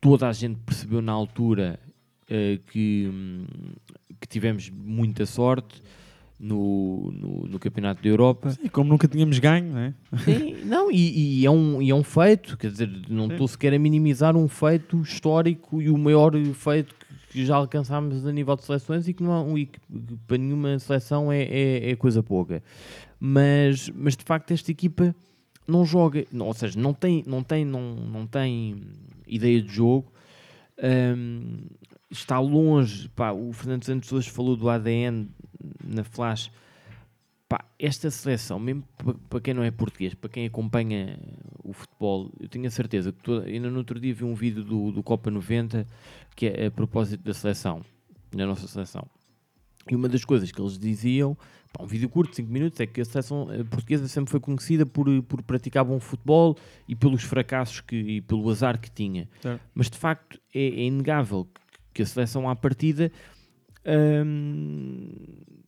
Toda a gente percebeu na altura eh, que, hum, que tivemos muita sorte no, no, no Campeonato da Europa. E como nunca tínhamos ganho, não é? Sim, não, e, e é um, e é um feito, quer dizer, não Sim. estou sequer a minimizar um feito histórico e o maior feito que, já alcançámos a nível de seleções e que, não, há- e que- para nenhuma seleção é, é, é coisa pouca. Mas, mas de facto esta equipa não joga, não, ou seja, não tem, não tem, não, não tem ideia de jogo. Hum, está longe, pá, o Fernando Santos hoje falou do ADN na Flash. Pá, esta seleção, mesmo pa- para quem não é português, para quem acompanha o futebol, eu tenho a certeza que toda, ainda no outro dia vi um vídeo do, do Copa 90 que é a propósito da seleção, da nossa seleção. E uma das coisas que eles diziam, pá, um vídeo curto, 5 minutos, é que a seleção eh, portuguesa sempre foi conhecida por, eh, por praticar bom futebol e pelos fracassos que, e pelo azar que tinha. Certo. Mas de facto é, é inegável que- que a seleção à partida hum,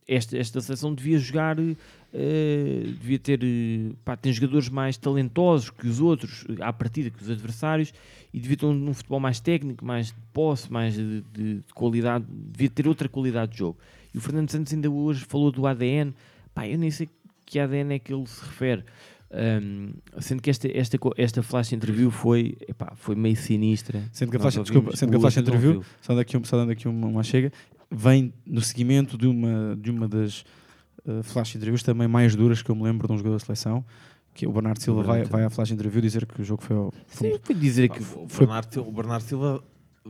esta, esta seleção devia jogar eh, devia ter eh, pá, tem jogadores mais talentosos que os outros à partida que os adversários e devia ter um, um futebol mais técnico mais de posse, mais de, de- de qualidade devia ter outra qualidade de jogo. E o Fernando Santos ainda hoje falou do ADN pá, eu nem sei que ADN é que ele se refere Hum, sendo que esta, esta, esta flash interview foi, epá, foi meio sinistra Sendo que a flash, desculpa, sendo que a o flash interview, só dando aqui, um, só dando aqui uma, uma chega, vem no seguimento de uma, de uma das uh, flash interviews também mais duras que eu me lembro de um jogador da seleção, que o Bernardo Silva vai, Bernardo. vai à flash interview dizer que o jogo foi ao- Sim, foi dizer que O foi- Bernardo, Sil- o Bernardo Silva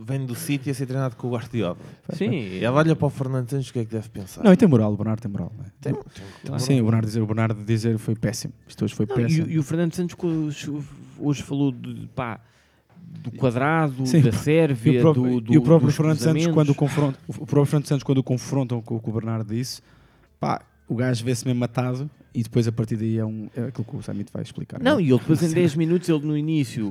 vem do City a ser treinado com o Guardiola. Sim, Ele olha para o Fernando Santos, o que é que deve pensar? Não, e tem moral, o Bernardo tem moral. não é? Tem- tem- Ah, sim, o Bernardo dizer, o Bernardo dizer foi péssimo. Isto hoje foi Não, péssimo. e, e o Fernando Santos hoje, falou de, pá, do quadrado, Sim, da e Sérvia, o próprio, do, do, e o próprio Fernando Santos quando o confronta, o próprio Fernando Santos quando o confrontam com o que o Bernardo disse, pá, o gajo vê-se mesmo matado e depois a partir daí é, um, é aquilo que o Samit vai explicar. Não, é? e ele depois em 10 minutos, ele no início,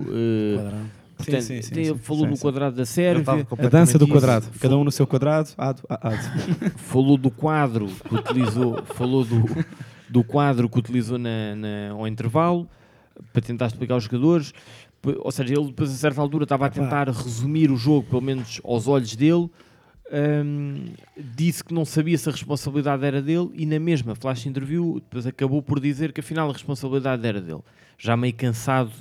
Quadrado. Portanto, sim, sim, sim, ele falou sim, do quadrado da Sérvia, a dança do quadrado, isso. cada um no seu quadrado, ado, a- ado. falou do quadro que utilizou, falou do, do quadro que utilizou na, na- ao intervalo para tentar explicar aos jogadores. Ou seja, ele depois a certa altura estava a tentar resumir o jogo, pelo menos aos olhos dele. Hum, disse que não sabia se a responsabilidade era dele e na mesma flash interview depois acabou por dizer que afinal a responsabilidade era dele. Já meio cansado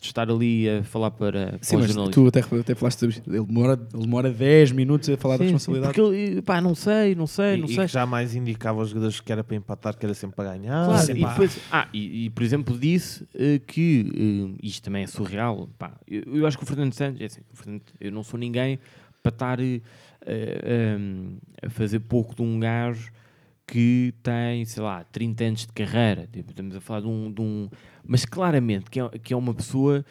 de estar ali a falar para, Sim, para os mas tu até, até falaste sobre isto. Ele demora, ele demora 10 minutos a falar da Sim, sim, responsabilidade. porque ele, pá, não sei, não sei, E, não e sei. que jamais indicava aos jogadores que era para empatar, que era sempre para ganhar. Claro, Sim, e, pá. depois, ah, e, e, por exemplo disse eh, que eh, isto também é surreal. Pá, eu, eu acho que o Fernando Santos, é assim, o Fernando- eu não sou ninguém para estar eh, eh, um, a fazer pouco de um gajo que tem, sei lá, 30 anos de carreira. Tipo, estamos a falar de um, de um- Mas claramente que é, que é uma pessoa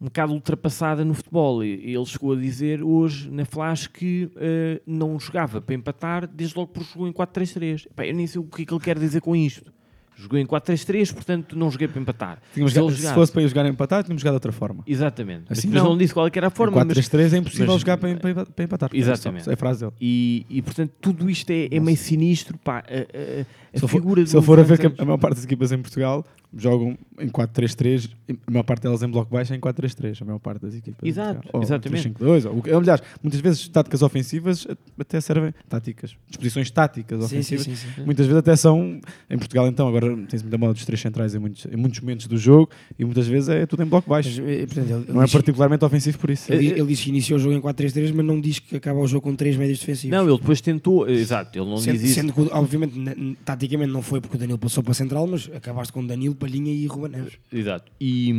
um bocado ultrapassada no futebol. Ele chegou a dizer hoje na Flash que eh, não jogava para empatar, desde logo porque jogou em 4-3-3. Pá, Eu nem sei o que é que ele quer dizer com isto. Jogou em 4-3-3, portanto não joguei para empatar. Tínhamos Se jogado- se fosse para ir jogar a empatar, tínhamos jogado de outra forma. Exatamente. Mas Assim depois não. não disse qual é era a forma. Em mas- 4-3-3 é impossível mas- jogar para, para, para empatar. Exatamente. É a frase dele. E, e, portanto tudo isto é, é meio sinistro. Pá, a, a- a Se eu for, figura se eu for a ver que a, maior parte das equipas em Portugal jogam em 4-3-3, a maior parte delas em bloco baixo é em 4-3-3, a maior parte das equipas. Exato. Ou exatamente. 3-5-2, ou, o que- ou, aliás, muitas vezes táticas ofensivas até servem táticas, disposições táticas Sim, sim, ofensivas. sim, sim. Muitas vezes até são, em Portugal então, agora tens muita moda dos três centrais em muitos, em muitos momentos do jogo e muitas vezes é tudo em bloco Mas, baixo. eh, portanto, ele, ele Não é particularmente ofensivo por isso. ele, ele disse que iniciou o jogo em 4-3-3, mas não diz que acaba o jogo com 3 médios defensivos. Não, ele depois tentou. Exato, ele não Sendo, diz isso. sendo que, obviamente, n- taticamente não foi porque o Danilo passou para a central, mas acabaste com Danilo, Palhinha e Ruben Neves. Exato. E,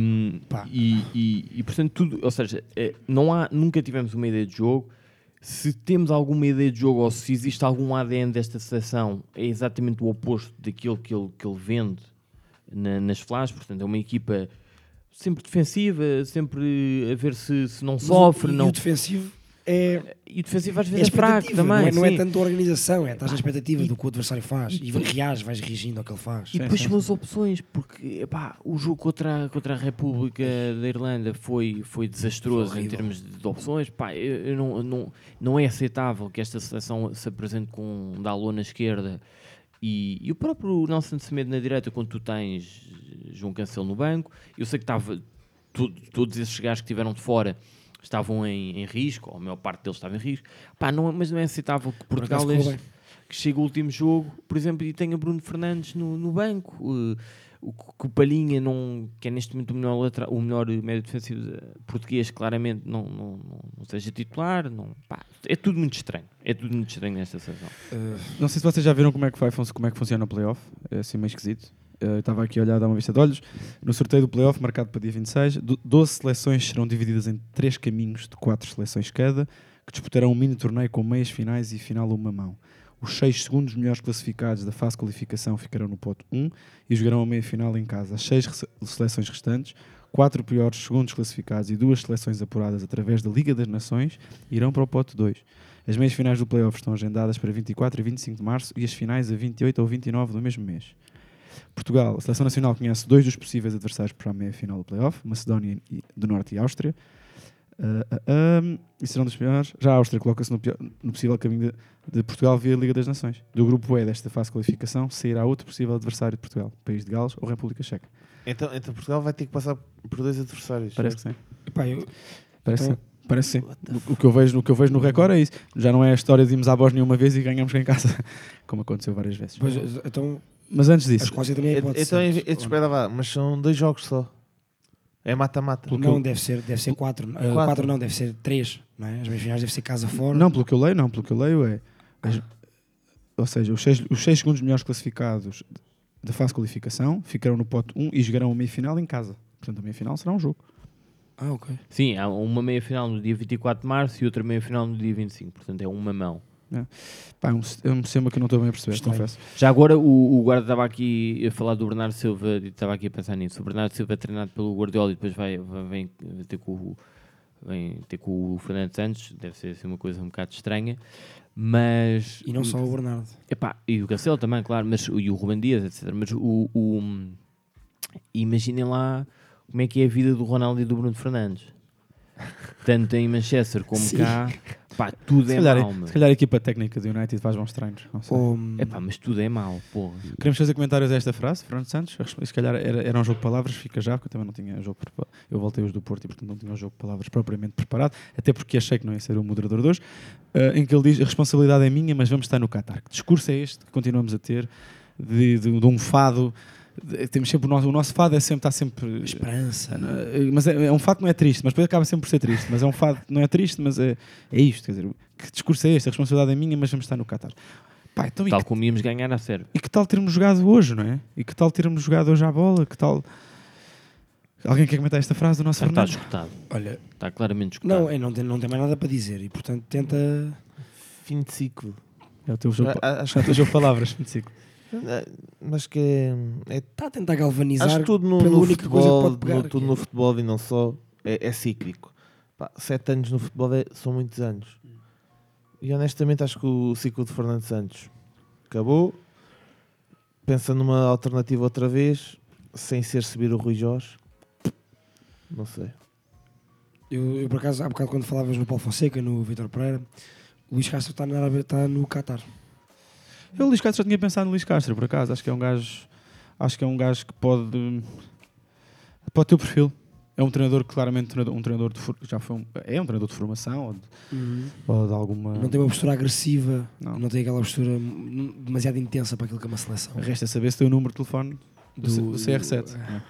e, e, e, portanto, tudo, ou seja, eh, não há, nunca tivemos uma ideia de jogo. Se temos alguma ideia de jogo ou se existe algum ADN desta seleção, é exatamente o oposto daquilo que ele, que ele vende na- nas flash. Portanto, é uma equipa sempre defensiva, sempre a ver se, se não Mas sofre. não... o defensivo é. E o defensivo às É vezes é, fraco expectativa, também. não é, não é tanto a organização, é estás na expectativa do que o adversário faz e reages, vais reagindo ao que ele faz. E depois são as opções, porque epá, o jogo contra, a- contra a República da Irlanda foi, foi desastroso Foi em termos de, de opções. Pá, eu, eu não, não, não é aceitável que esta seleção se apresente com um Dalot na esquerda e, e o próprio Nelson Semedo na direita, quando tu tens João Cancelo no banco. Eu sei que estava to- todos esses gajos que estiveram de fora estavam em, em risco, ou a maior parte deles estava em risco. Pá, não, mas não é aceitável que Portugal este- que chegue o último jogo, por exemplo, e tenha Bruno Fernandes no, no banco. Uh, o que o Palhinha, não, que é neste momento o melhor, lateral, o melhor médio defensivo português, claramente não, não, não, não seja titular. Não, pá, é tudo muito estranho. É tudo muito estranho nesta sessão. Não sei se vocês já viram como é que, vai, como é que funciona o playoff. É assim meio esquisito. Eh, estava aqui a olhar, a uma vista de olhos. No sorteio do playoff, marcado para dia 26, do- 12 seleções serão divididas em três caminhos de quatro seleções cada, que disputarão um mini torneio com meias finais e final a uma mão. Os seis segundos melhores classificados da fase de qualificação ficarão no pote 1 e jogarão a meia final em casa. As seis seleções restantes, quatro piores segundos classificados e duas seleções apuradas através da Liga das Nações irão para o pote 2. As meias finais do playoff estão agendadas para 24 e 25 de março e as finais a 28 ou 29 do mesmo mês. Portugal, a seleção nacional conhece dois dos possíveis adversários para a meia final do playoff, Macedónia do Norte e Áustria. Ah, ah, ah, e serão dos piores. Já a Áustria coloca-se no, no possível caminho de, de Portugal via Liga das Nações. Do grupo E desta fase de qualificação sairá outro possível adversário de Portugal, País de Gales ou República Checa. Então, então Portugal vai ter que passar por dois adversários. Parece que sim. Epá, eu- Parece, Então- sim. Parece sim. O, que eu vejo, o que eu vejo no recorde é isso. Já não é a história de irmos à Bósnia uma vez e ganhamos em casa, como aconteceu várias vezes. Pois, então, Mas antes a disso, Escócia também é hipótese. Então, em- certo? et- espera lá, mas são dois jogos só. É mata-mata. Não, eu- deve ser, deve ser quatro. Ah, Quatro. quatro. não, deve ser três. Não é? As meias finais deve ser casa fora. Não, pelo que eu leio, não. Pelo que eu leio é. as- ou seja, os seis, os seis segundos melhores classificados da fase de qualificação ficarão no pote 1 e jogarão a meia final em casa. Portanto, a meia final será um jogo. Ah, ok. Sim, há uma meia final no dia 24 de março e outra meia final no dia 25. Portanto, é uma mão. Pá, é um, é um sistema que eu não estou bem a perceber, Estranho. confesso. Já agora o, o guarda estava aqui a falar do Bernardo Silva e estava aqui a pensar nisso. O Bernardo Silva é treinado pelo Guardiola e depois vai, vai, vem ter com o vem ter com o Fernando Santos, deve ser assim, uma coisa um bocado estranha, mas E não só o Bernardo. Epá, e o Cancelo também, claro, mas, e o Ruben Dias, etc. Mas o, o- imaginem lá como é que é a vida do Ronaldo e do Bruno Fernandes. Tanto em Manchester como Sim. cá, pá, tudo Se é calhar, mau, meu. se calhar a equipa técnica do United faz bons treinos. Não sei. Ou, Epá, mas tudo é mau, porra. Queremos fazer comentários a esta frase, Fernando Santos? Se calhar era, era um jogo de palavras, fica já, porque eu também não tinha jogo preparado. Eu voltei os do Porto e, portanto, não tinha o jogo de palavras propriamente preparado, até porque achei que não ia ser o moderador de hoje, eh, em que ele diz: a responsabilidade é minha, mas vamos estar no Qatar. Que discurso é este que continuamos a ter de, de- de um fado? De- temos sempre o nosso, o nosso fado é sempre, está sempre. esperança. Eh, Mas é, é um fato que não é triste, mas depois acaba sempre por ser triste. Mas é um fato que não é triste, mas é, é isto. Quer dizer, que discurso é este? A responsabilidade é minha, mas vamos estar no Qatar. Pá, então, e Tal que como íamos ganhar a sério. e que tal termos jogado hoje, não é? E que tal termos jogado hoje à bola? Que tal. Alguém quer comentar esta frase do nosso Está, está Fernando? escutado. Olha, Está claramente escutado. não, é, não, tem, não tem mais nada para dizer e, portanto, tenta. Fim de ciclo. É o teu jogo, Ah, ah, acho que é o teu jogo de palavras. 25. Ah, Mas que é, é Está a tentar galvanizar. Acho que tudo no, no futebol, pegar, no, tudo é- no futebol e não só, é, é cíclico. Pá, sete anos no futebol é- são muitos anos. E honestamente acho que o ciclo de Fernando Santos acabou. Pensa numa alternativa outra vez, sem ser subir o Rui Jorge. Não sei. Eu, eu, por acaso, há bocado, quando falavas no Paulo Fonseca, no Vitor Pereira, o Luís Castro está, na Arábia- está no Qatar. Eu, Luís Castro, já tinha pensado no Luís Castro, por acaso. Acho que é um gajo. Acho que é um gajo que pode. Pode ter o perfil. É um treinador, claramente, treinador- um treinador de, já foi um, é um treinador de formação ou de, ou de alguma. Não tem uma postura agressiva, Não. não, tem aquela postura demasiado intensa para aquilo que é uma seleção. Resta saber se tem o número de telefone do, C- do CR7. não é?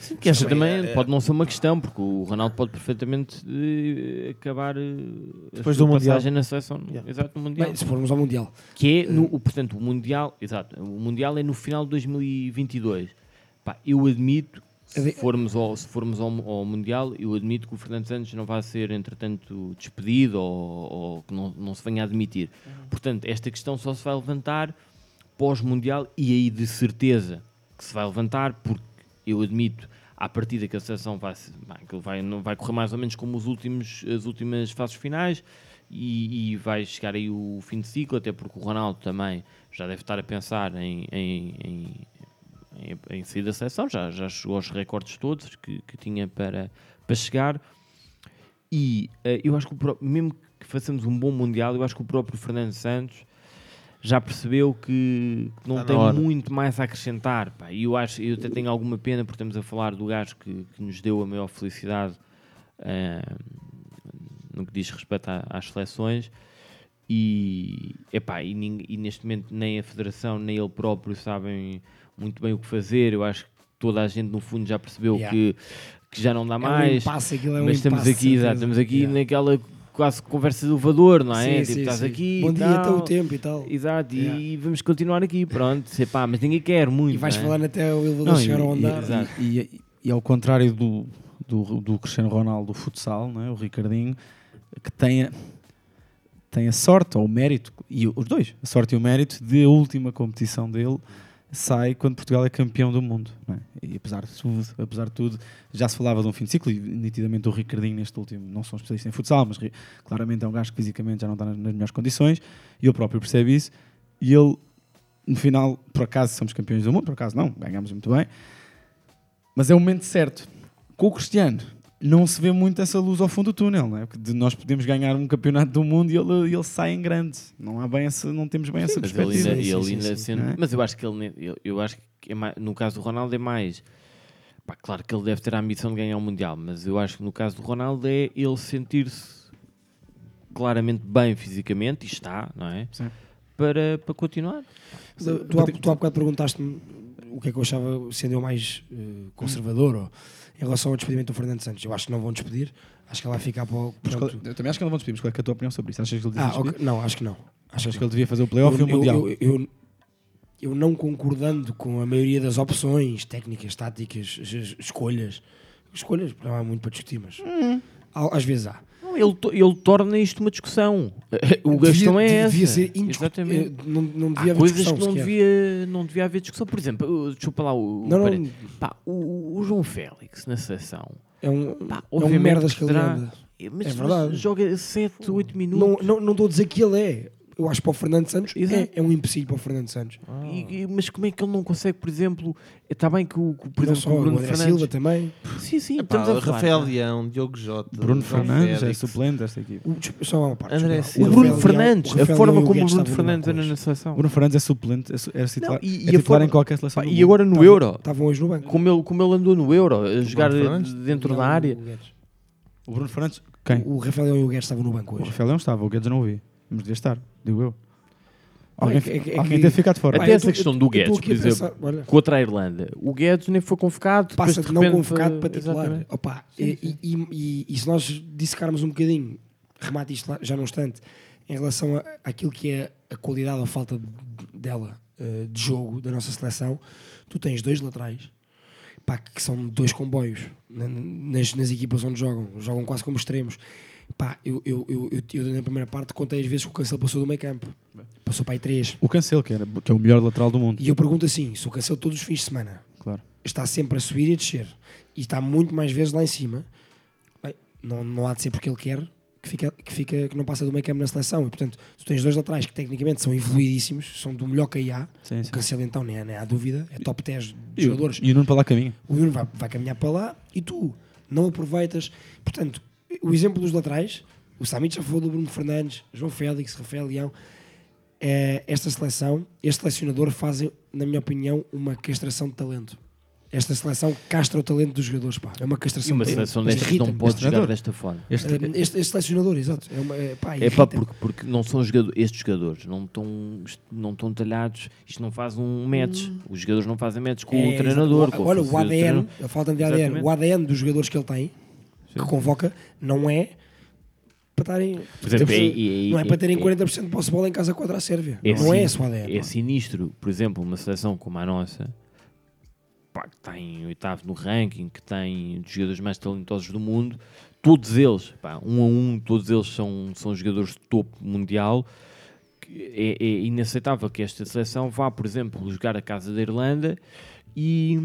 Sim, que esta Sim, também é- pode não ser uma questão, porque o Ronaldo pode perfeitamente eh, acabar eh, a Depois sua do Mundial. passagem na seleção. Yeah. Exato, no Mundial. Bem, se formos ao Mundial. Que é, no, o, portanto, o Mundial, exato, o Mundial é no final de 2022. Pá, eu admito, se formos, ao, se formos ao, ao Mundial, eu admito que o Fernando Santos não vai ser, entretanto, despedido ou, ou que não, não se venha a admitir. Portanto, esta questão só se vai levantar pós-Mundial e aí de certeza que se vai levantar, porque eu admito, à partida que a seleção vai, vai, não vai correr mais ou menos como os últimos, as últimas fases finais e, e vai chegar aí o fim de ciclo, até porque o Ronaldo também já deve estar a pensar em, em, em, em, em sair da seleção, já, já chegou aos recordes todos que, que tinha para, para chegar. E eh, eu acho que mesmo que façamos um bom Mundial, eu acho que o próprio Fernando Santos já percebeu que que não tem hora. muito mais a acrescentar. pá. E eu acho, eu até tenho alguma pena porque estamos a falar do gajo que, que nos deu a maior felicidade eh, no que diz respeito à- às seleções. E, epá, e, e neste momento nem a Federação nem ele próprio sabem muito bem o que fazer. Eu acho que toda a gente no fundo já percebeu Yeah. que, que já não dá É um mais. impasse, é um mas estamos impasse, aqui, exato, estamos aqui Yeah. naquela quase conversa do elevador, não é? Sim, tipo, sim, estás sim. aqui. Bom e dia, até o tempo e tal. Exato, e Yeah. vamos continuar aqui, pronto. Sei, pá, mas ninguém quer muito. E vais não é? falando até o elevador Não, chegar e, ao e- andar. Exato. e- e- e ao contrário do, do, do Cristiano Ronaldo do futsal, não é? o Ricardinho, que tem a, tem a sorte ou o mérito, e os dois, a sorte e o mérito de a última competição dele sai quando Portugal é campeão do mundo. é? E apesar de tudo, apesar de tudo, já se falava de um fim de ciclo e nitidamente o Ricardinho neste último, não sou especialista em futsal, mas claramente é um gajo que fisicamente já não está nas, nas melhores condições e ele próprio percebe isso e ele no final, por acaso somos campeões do mundo, por acaso não, ganhamos muito bem, mas é o momento certo. Com o Cristiano, não se vê muito essa luz ao fundo do túnel, não é? Porque nós podemos ganhar um campeonato do mundo e ele, ele sai em grande. Não, há bem essa, não temos bem essa Mas ele perspectiva. ainda, Sim, ele sim, ainda sim, sendo- é? Mas eu acho que ele, eu, eu acho que é mais- no caso do Ronaldo é mais. pá, claro que ele deve ter a ambição de ganhar o Mundial, mas eu acho que no caso do Ronaldo é ele sentir-se claramente bem fisicamente, e está, não é? Sim. Para, para continuar. Tu, tu, há, tu há bocado perguntaste-me o que é que eu achava sendo eu mais eh, conservador ou, em relação ao despedimento do Fernando Santos. Eu acho que não vão despedir, acho que ele vai ficar para o. Eu também acho que não vão despedir, mas qual é, que é a tua opinião sobre isso? Achas que ele devia Ah, despedir? ok. Não, acho que não. Acho Achas que ele devia fazer o playoff e o Mundial? eu, eu, eu não concordando com a maioria das opções técnicas, táticas, es- es- escolhas. Escolhas, não há muito para discutir, mas Hum. Às vezes há. Não, Ele, ele torna isto uma discussão. O questão é essa. devia ser Exatamente. eh, Não, não devia Há coisas que não devia, não devia haver discussão. Por exemplo, uh, desculpa lá o, o Não, não. Pá, o, o João Félix na seleção. é um, Pá, é um merdas que ele anda. Mas, É verdade. joga 7, 8 Não, minutos. não, não estou a dizer que ele é. Eu acho que para o Fernando Santos é, é um empecilho para o Fernando Santos. E- e- mas como é que ele não consegue, por exemplo, está bem que o, que, por Não exemplo, só, o o Bruno André Fernandes. Silva também. Sim, sim, Epá, estamos a falar. Rafael pá. Leão, Diogo Jota, Bruno Fernandes é suplente desta equipe. O, só uma parte. André. O Bruno Rafael Fernandes, o a forma como o Bruno Fernandes anda na seleção. Bruno Fernandes é suplente, é, era titular, e- é e a titular em qualquer seleção. Pá, e agora no Euro, Estavam hoje no banco. como ele, como ele andou no Euro, a jogar dentro Não, da área. o. O Bruno Fernandes, quem? O Rafael Leão e o Guedes estavam no banco O hoje. Rafael Leão estava, o Guedes não ouvi. Mas devia estar, digo eu. Não, Alguém, é que- é que- é alguém ter ficado fora. Até essa tô- questão do Guedes, por exemplo, pensar, contra a Irlanda. O Guedes nem foi convocado. depois passa de de não repente, convocado para titular. Opa, e, e- e- e se nós dissecarmos um bocadinho, remate isto lá- já num instante, em relação a, àquilo que é a qualidade ou falta de- dela eh, de jogo da nossa seleção, tu tens dois laterais pá, que são dois comboios na- nas, nas equipas onde jogam, jogam quase como extremos. Pá, eu, eu, eu, eu, na primeira parte contei as vezes que o Cancelo passou do meio campo, passou para aí três. O Cancelo, que, era, que é o melhor lateral do mundo. E eu pergunto assim: se o Cancelo todos os fins de semana Claro. está sempre a subir e a descer e está muito mais vezes lá em cima, bem, não, não há de ser porque ele quer que, fica, que, fica, que não passa do meio campo na seleção. E portanto, tu tens dois laterais que tecnicamente são evoluidíssimos, são do melhor que aí há. Sim, O sim. Cancelo, então, nem, há- nem há dúvida, é top 10 de o- jogadores. e o Nuno para lá caminha. O Nuno vai, vai caminhar para lá e tu não aproveitas. Portanto, o exemplo dos laterais, o Samit já falou do Bruno Fernandes, João Félix, Rafael Leão. É, esta seleção, este selecionador fazem, na minha opinião, uma castração de talento. Esta seleção castra o talento dos jogadores. Pá. É uma E castração uma de talento. seleção Mas destas não pode este jogar desta forma. Este, Eh, Este, este selecionador, exato. É, uma, é, pá, É pá, porque, porque não são jogadores, estes jogadores não estão, não estão talhados, isto não faz um match. Os jogadores não fazem match com Hum. É, o treinador. exato. com Olha, o ADN, a falta de ADN, Exatamente. o ADN dos jogadores que ele tem, que convoca, não é para estarem. Exemplo, Temos- é- é- não é é- para terem é- 40% de posse de bola em casa contra a Sérvia. É não é esse o ADN. É sinistro, por exemplo, uma seleção como a nossa, pá, que tem oitavo no ranking, que tem dos jogadores mais talentosos do mundo, todos eles, pá, um a um, todos eles são, são jogadores de topo mundial. É, é inaceitável que esta seleção vá, por exemplo, jogar a casa da Irlanda e,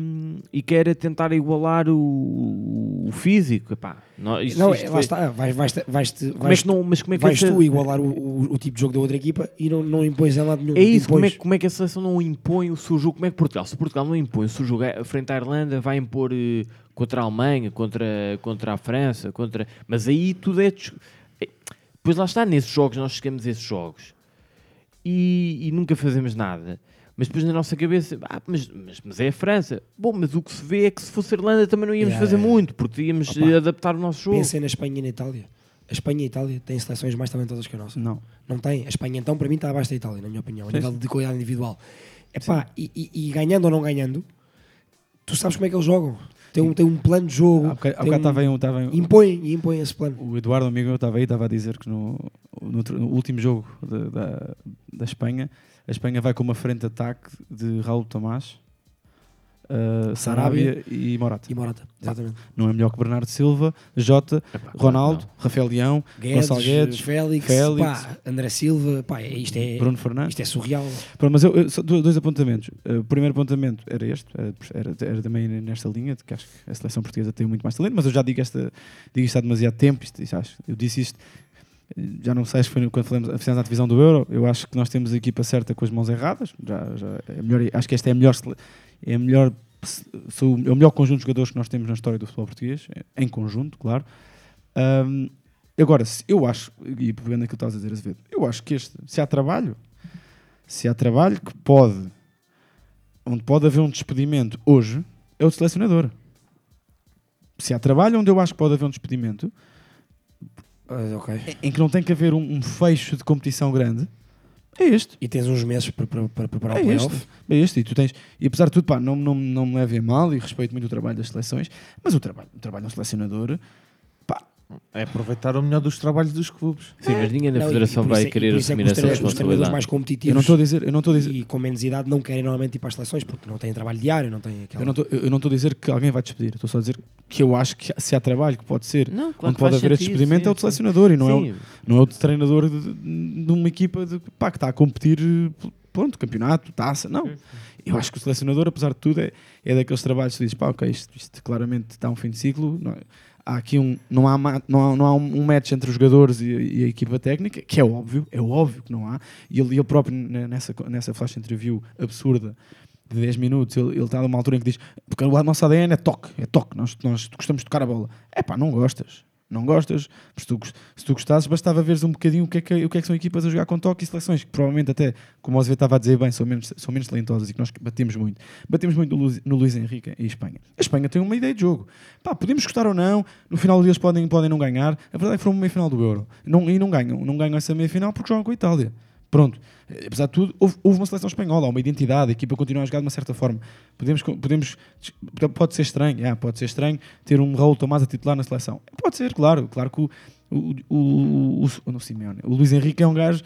e quer tentar igualar o, o físico. Epá, não, isto- não, isto é, lá foi- está, vais, vais, vais, Como é não- mas como é que vais essa- tu igualar o, o, o tipo de jogo da outra equipa e não, não impões em lado nenhum. É isso, como é, como é que a seleção não impõe o seu jogo? Como é que Portugal, se Portugal não impõe o seu jogo é- frente à Irlanda, vai impor eh, contra a Alemanha, contra, contra a França, contra... Mas aí tudo é... é- Pois lá está, nesses jogos, nós chegamos a esses jogos e, e nunca fazemos nada. Mas depois na nossa cabeça, ah, mas, mas, mas é a França. Bom, mas o que se vê é que se fosse a Irlanda também não íamos Yeah, fazer yeah. muito, porque íamos Opa, adaptar o nosso jogo. Pensem na Espanha e na Itália. A Espanha e a Itália têm seleções mais talentosas que a nossa. Não. Não tem. A Espanha, então, para mim, está abaixo da Itália, na minha opinião, a nível de qualidade individual. Epá, e, e, e ganhando ou não ganhando, tu sabes como é que eles jogam. Tem um, tem um plano de jogo. Há bocado- um- estava um- aí um- impõe, e impõe esse plano. O Eduardo, amigo meu, estava aí, estava a dizer que no, no, no último jogo de- da, da Espanha, a Espanha vai com uma frente de ataque de Raul Tomás, uh, Sarabia e Morata. E Morata, exatamente. Não é melhor que Bernardo Silva, Jota, Ronaldo, Rafael Leão, Guedes, Gonçalo Guedes, Félix, Félix, pá, André Silva, pá, é- isto é, Bruno Fernandes. isto é surreal. Pronto, mas eu, eu- dois apontamentos. Uh, o primeiro apontamento era este, era, era, era também nesta linha, de que acho que a seleção portuguesa tem muito mais talento, mas eu já digo, esta, digo isto há demasiado tempo, isto, isto acho, eu disse isto, eh, já não sei, que foi quando falamos, fizemos a divisão do Euro, eu acho que nós temos a equipa certa com as mãos erradas, já, já é melhor, acho que esta é a melhor, é a melhor, sou- é o melhor conjunto de jogadores que nós temos na história do futebol português, em conjunto, claro. Ahm, agora, se- eu acho, e pegando aquilo que estás a dizer, Azevedo, eu acho que este, se há trabalho, se há trabalho que pode, onde pode haver um despedimento hoje, é o selecionador. Se há trabalho onde eu acho que pode haver um despedimento, Ah, ok. em- que não tem que haver um, um fecho de competição grande, é este. E tens uns meses para, para, para preparar É o este. playoff. É este. E tu tens, e apesar de tudo, pá, não, não, não me levem a mal e respeito muito o trabalho das seleções, mas o trabalho, o trabalho de um selecionador, É aproveitar o melhor dos trabalhos dos clubes. Sim, mas ninguém da Não, e- Federação e por vai isso é- e querer é que assumir os essa responsabilidade. mais competitivos eu não estou a dizer, eu não estou a dizer, e com menos idade não querem normalmente ir para as seleções porque não têm trabalho diário, não têm aquela... eu não estou, eu não estou a dizer que alguém vai despedir, estou só a dizer que eu acho que se há trabalho que pode ser, Não, claro onde pode haver esse sentido, despedimento, sim, é o de sim. selecionador e não é, Sim. o, não é o de treinador de, de uma equipa de, pá, que está a competir, pronto, campeonato, taça, não. Eu acho que o selecionador, apesar de tudo, é, é daqueles trabalhos que tu dizes, pá, ok, isto, isto claramente está um fim de ciclo, não, é? Há aqui um, não há, não há, não há um match entre os jogadores e, e a equipa técnica, que é óbvio, é óbvio que não há, e ele, ele próprio ne- nessa, nessa flash interview absurda de 10 minutos, ele, ele está numa altura em que diz, porque o nosso ADN é toque, é toque, nós, nós gostamos de tocar a bola. É pá, não gostas. Não gostas, mas tu, se tu gostasses, bastava veres um bocadinho o que, é que, o que é que são equipas a jogar com toque e seleções, que provavelmente até, como o Azevedo estava a dizer bem, são menos, são menos talentosas e que nós batemos muito. Batemos muito no, no Luís Henrique e Espanha. A Espanha tem uma ideia de jogo. Pá, podemos gostar ou não, no final do dia eles podem, podem não ganhar. A verdade é que foram uma meia-final do Euro. Não, e não ganham. Não ganham essa meia-final porque jogam com a Itália. Pronto. Eh, Apesar de tudo, houve, houve uma seleção espanhola, há uma identidade, a equipa continua a jogar de uma certa forma. Podemos, podemos, pode ser estranho, é, pode ser estranho ter um Raul Tomás a titular na seleção. Pode ser, claro. Claro que o, o, o, o, Simeone, o Luís Henrique é um gajo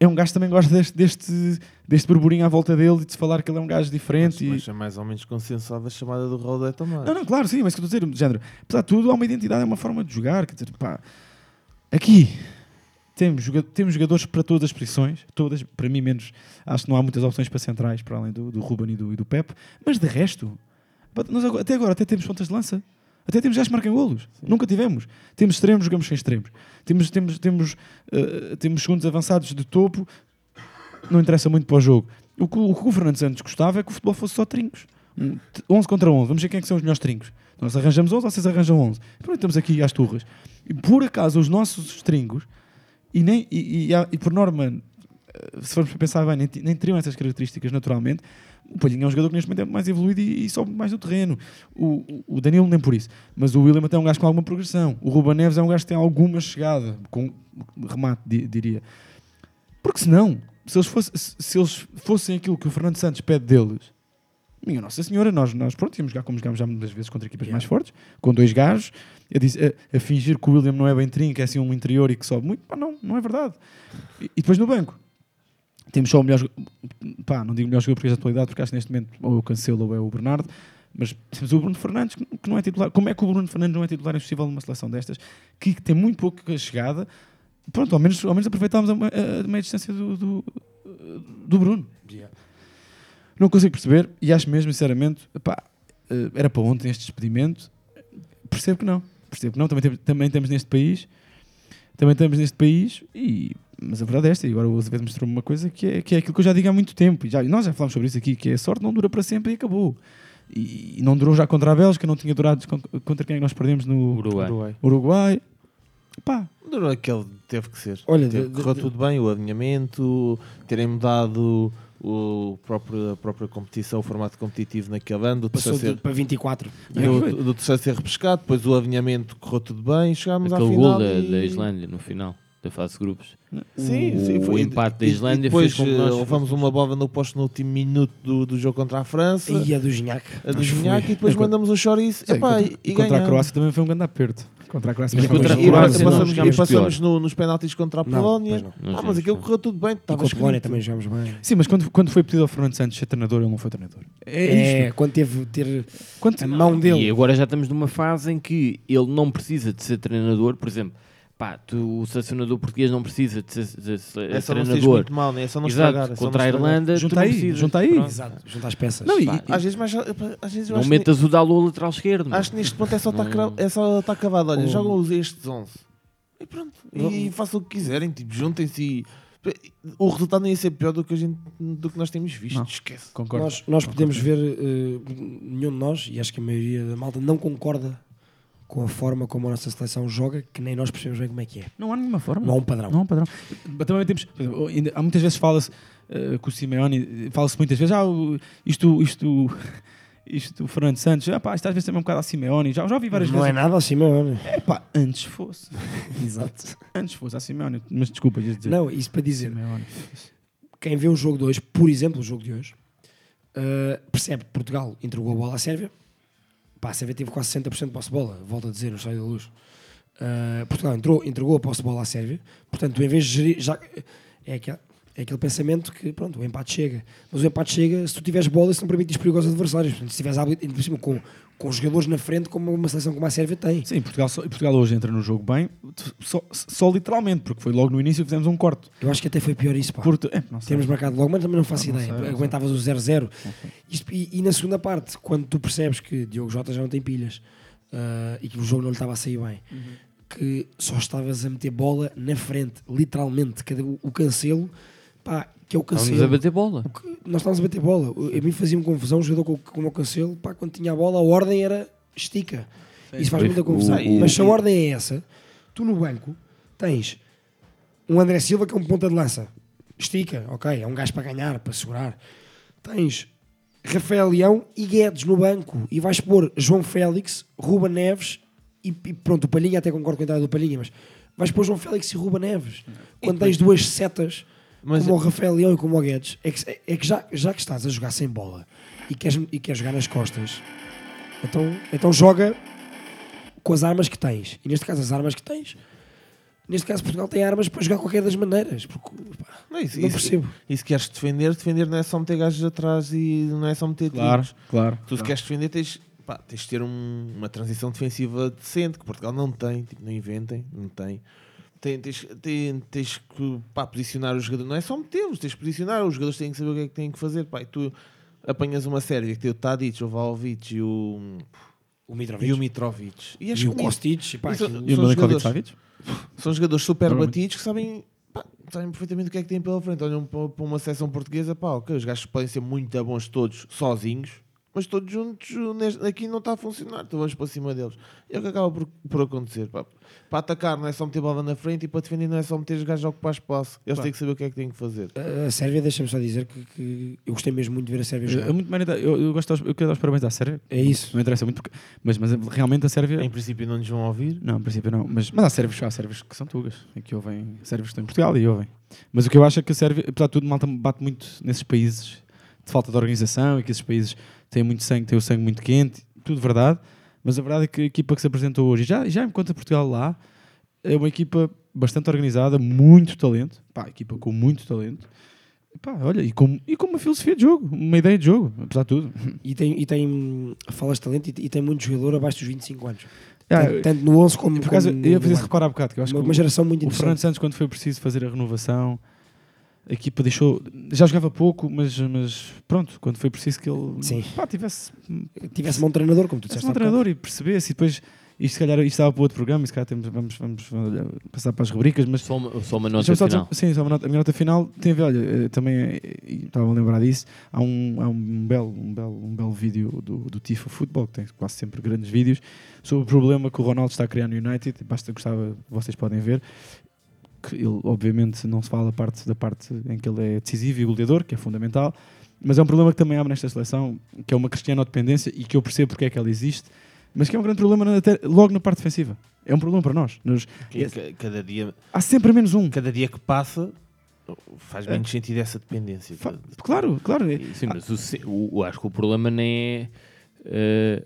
é um gajo que também gosta deste, deste, deste burburinho à volta dele e de se falar que ele é um gajo diferente. Mas e... é mais ou menos consensuada a chamada do Raul Tomás. Não, não, claro, sim, mas o que eu estou a dizer, género, apesar de tudo, há uma identidade, é uma forma de jogar. Quer dizer, pá, aqui temos, temos jogadores para todas as posições, todas, para mim, menos. Acho que não há muitas opções para centrais, para além do, do Ruben e do, e do Pep, mas de resto, nós agora- até agora até temos pontas de lança. Até temos gajos que marcam golos. Nunca tivemos. Temos extremos, jogamos sem extremos. Temos, temos, temos, eh, temos segundos avançados de topo. Não interessa muito para o jogo. O que, o que o Fernando Santos gostava é que o futebol fosse só trincos. Um, t- 11 contra 11. Vamos ver quem é que são os melhores trincos. Nós arranjamos 11, vocês arranjam 11. E pronto, estamos aqui às turras. E por acaso, os nossos trincos, e, nem, e, e e por norma, eh, se formos pensar bem, nem, nem teriam essas características naturalmente. O Palhinha é um jogador que neste momento é mais evoluído e, e sobe mais do terreno. O, o- o Danilo nem por isso. Mas o William até é um gajo com alguma progressão. O Ruben Neves é um gajo que tem alguma chegada, com remate, di- diria. Porque senão, se eles, fosse, se eles fossem aquilo que o Fernando Santos pede deles, minha Nossa Senhora, nós, nós pronto, íamos jogar como jogámos já muitas vezes contra equipas mais fortes, com dois gajos, a, dizer- a- a fingir que o William não é bem trinco, é assim um interior e que sobe muito. Pá, não, não é verdade. E, e depois no banco, temos só o melhor pá, não digo o melhor jogador porque é a atualidade, porque acho que neste momento ou é o Cancelo ou é o Bernardo, mas temos o Bruno Fernandes que não é titular. Como é que o Bruno Fernandes não é titular impossível numa seleção destas, que tem muito pouca chegada? Pronto, ao menos, ao menos aproveitámos a, a- a meia distância do, do, do Bruno. Não consigo perceber e acho mesmo, sinceramente, pá, eh, era para ontem este despedimento. Percebo que não. Percebo que não. Também, temos- também estamos neste país. Também estamos neste país e. Mas a verdade é esta, e agora o Azevedo mostrou-me uma coisa que é, que é aquilo que eu já digo há muito tempo, e já, nós já falámos sobre isso aqui, que é a sorte não dura para sempre e acabou. E, e não durou já contra a Bélgica, não tinha durado con- contra quem é que nós perdemos no Uruguai. Uruguai. Uruguai. Pá, Durou aquele teve que ser. Olha, Teve- de- correu de- tudo bem, o alinhamento, terem mudado o próprio, a própria competição, o formato competitivo naquele ano, do Passou terceiro de, ser, para 24. do, do terceiro ser repescado, depois o alinhamento correu tudo bem, chegámos à Aquele final. gol da, e- da Islândia no final da fase de grupos. Sim, o, sim, o foi- empate da e- e Islândia depois fez com que nós eh, levamos uma bola no posto no último minuto do, do jogo contra a França. E a do Gignac. a do foi. e depois É, mandamos um chouriço. Sim, Epá, contra, e, e contra a ganhamos. Croácia também foi um grande aperto. Contra a Croácia também contra a Croácia E passamos, e passamos no- nos penaltis contra a Polónia. não. Não Ah, mas aquilo correu tudo bem. E estava com a Polónia também jogamos bem. Sim, mas quando, quando foi pedido ao Fernando Santos ser treinador, ele não foi treinador. É, É, isto. quando teve ter Quando, a mão E dele. agora já estamos numa fase em que ele não precisa de ser treinador, por exemplo, pá, tu, o selecionador português não precisa de ser, de ser É só não seres treinador. muito mal, né? é só não Exato, estragar. é só contra a. Irlanda, Junta tu aí, precisas. junta aí. Pronto. Exato, juntar as peças. Não, e- Pá, às vezes, mais, às vezes eu Não acho, metas o Dalot ao lateral esquerdo. que, acho que neste ponto é só estar cra- é só estar acabado. Olha, Oh. jogam os estes 11 e pronto. E façam o que quiserem, tipo, juntem-se e. O resultado não ia ser pior do que, a gente, do que nós temos visto. Não. Esquece. Concordo. Nós, nós podemos ver, eh, nenhum de nós, e acho que a maioria da malta não concorda com a forma como a nossa seleção joga, que nem nós percebemos bem como é que é. Não há nenhuma forma. Não há um padrão. Não há um padrão. Mas Também temos, exemplo, há muitas vezes fala-se eh, com o Simeone, fala-se muitas vezes, ah, isto, isto, isto, o Fernando Santos, ah, pá, isto às vezes também é um bocado a Simeone, já, já ouvi várias Não é vezes. nada assim, mano. É pá, antes fosse. Exato. Antes fosse a Simeone, mas desculpa, dizer. Não, isso para dizer, Simeone. quem vê o jogo de hoje, por exemplo, o jogo de hoje, eh, percebe que Portugal entregou a bola à Sérvia. Pá, a Sérvia teve quase 60% de posse de bola, volto a dizer, no estádio da luz. Eh, Portugal entrou, entregou a posse de bola à Sérvia. Portanto, em vez de gerir, já, é, aquele, é aquele pensamento que, pronto, o empate chega. Mas o empate chega se tu tiveres bola e se não permites perigo aos adversários. Portanto, se tiveres por cima, com, com os jogadores na frente, como uma seleção como a Sérvia tem. Sim, Portugal, Portugal hoje entra no jogo bem, só, só literalmente, porque foi logo no início que fizemos um corte. Eu acho que até foi pior isso, pá. Porto, é, não sei. Temos marcado logo, mas também não faço Não, não ideia. sei, não Aguentavas o 0-0. Isto- E, e na segunda parte, quando tu percebes que Diogo Jota já não tem pilhas ah, e que o jogo não lhe estava a sair bem, que só estavas a meter bola na frente, literalmente, cada, o cancelo, pá, que é o cancelo. a bater bola. O Nós estávamos a bater bola. A mim fazia-me confusão o jogador com, o cancelo, pá, quando tinha a bola, a ordem era estica. Isso faz muita o- confusão. o- Mas se a ordem é essa, tu no banco tens um André Silva que é um ponta de lança. Estica, ok, é um gajo para ganhar, para segurar. Tens Rafael Leão e Guedes no banco e vais pôr João Félix, Ruba Neves e, e pronto, o Palhinha até concordo com a entrada do Palhinha, mas vais pôr João Félix e Ruba Neves. Quando tens duas setas Mas- como o Rafael Leão e como o Guedes, é que, é que já, já que estás a jogar sem bola e queres, e queres jogar nas costas, então, então joga com as armas que tens. E neste caso, as armas que tens, neste caso, Portugal tem armas para jogar qualquer das maneiras. Porque, pá, Não, isso, não isso- percebo. E se queres defender, defender não é só meter gajos atrás e não é só meter Claro, tiros. claro. Tu se queres defender tens, pá, tens de ter um- uma transição defensiva decente, que Portugal não tem, tipo, não inventem, não tem. Tem- tens, tem- tens que pá, posicionar os jogadores, não é só metê-los, tens que posicionar, os jogadores têm que saber o que é que têm que fazer. Pá, e tu apanhas uma Sérvia que tem o Tadic, o Vlahovic e o, O Mitrovic. e o Mitrovic. E, acho E o que Kostic. pá, E o São Milinkovic jogadores- Savic? são jogadores super batidos que sabem, pá, sabem perfeitamente o que é que têm pela frente. Olham para, para uma seleção portuguesa, pá, ok, os gajos podem ser muito bons todos sozinhos, mas todos juntos neste- aqui não está a funcionar, então vamos para cima deles. E é o que acaba por, por acontecer. Pá. Para atacar não é só meter bola na frente e para defender não é só meter os gajos a ocupar espaço. Eles têm que saber o que é que têm que fazer. A Sérvia, deixa-me só dizer que, que eu gostei mesmo muito de ver a Sérvia É jogar. muito maneiro, eu, eu, gosto, aos- eu quero dar os parabéns à Sérvia. É isso. Não interessa muito, porque, mas, mas realmente a Sérvia. Em princípio não nos vão ouvir. Não, em princípio não. Mas, mas há sérvios, há sérvios que são tugas. E que ouvem, sérvios que estão em Portugal e ouvem. Mas o que eu acho é que a Sérvia, apesar de tudo, malta bate muito nesses países de falta de organização e que esses países têm muito sangue, têm o sangue muito quente, tudo verdade. Mas a verdade é que a equipa que se apresentou hoje, já, já enquanto Portugal lá, é uma equipa bastante organizada, muito talento. Pá, equipa com muito talento. Pá, olha, e com, e com uma filosofia de jogo, uma ideia de jogo, apesar de tudo. E tem, e tem falas de talento e, e tem muito jogador abaixo dos 25 anos. Ah, tanto, tanto no 11 como, Por acaso, como eu esse banco. reparo há bocado, que eu acho uma, que uma geração muito O Fernando. Santos, quando foi preciso fazer a renovação, a equipa deixou. Já jogava pouco, mas, mas pronto, quando foi preciso que ele Sim. pá, tivesse, Tivesse um bom treinador, como tu disseste. um treinador e percebesse. E depois, isto se calhar isto estava para outro programa, e se calhar temos, vamos, vamos olha, passar para as rubricas, mas Só uma, só uma nota só final. sim, só uma nota, a minha nota final tem a ver, olha, eh, também eh, e estava a lembrar disso, há um, há um, belo, um, belo, um belo vídeo do, do Tifo Futebol, que tem quase sempre grandes vídeos, sobre o problema que o Ronaldo está a criar no United, basta gostava, vocês podem ver, que ele obviamente não se fala da parte, da parte em que ele é decisivo e goleador, que é fundamental, mas é um problema que também há nesta seleção, que é uma cristiano-dependência e que eu percebo porque é que ela existe, mas que é um grande problema na- até logo na parte defensiva. É um problema para nós. Nos- Que ca- Cada dia, há sempre menos um. cada dia que passa faz menos sentido essa dependência. Fa- Claro, claro. é- Sim, mas o- o- acho que o problema nem é eh,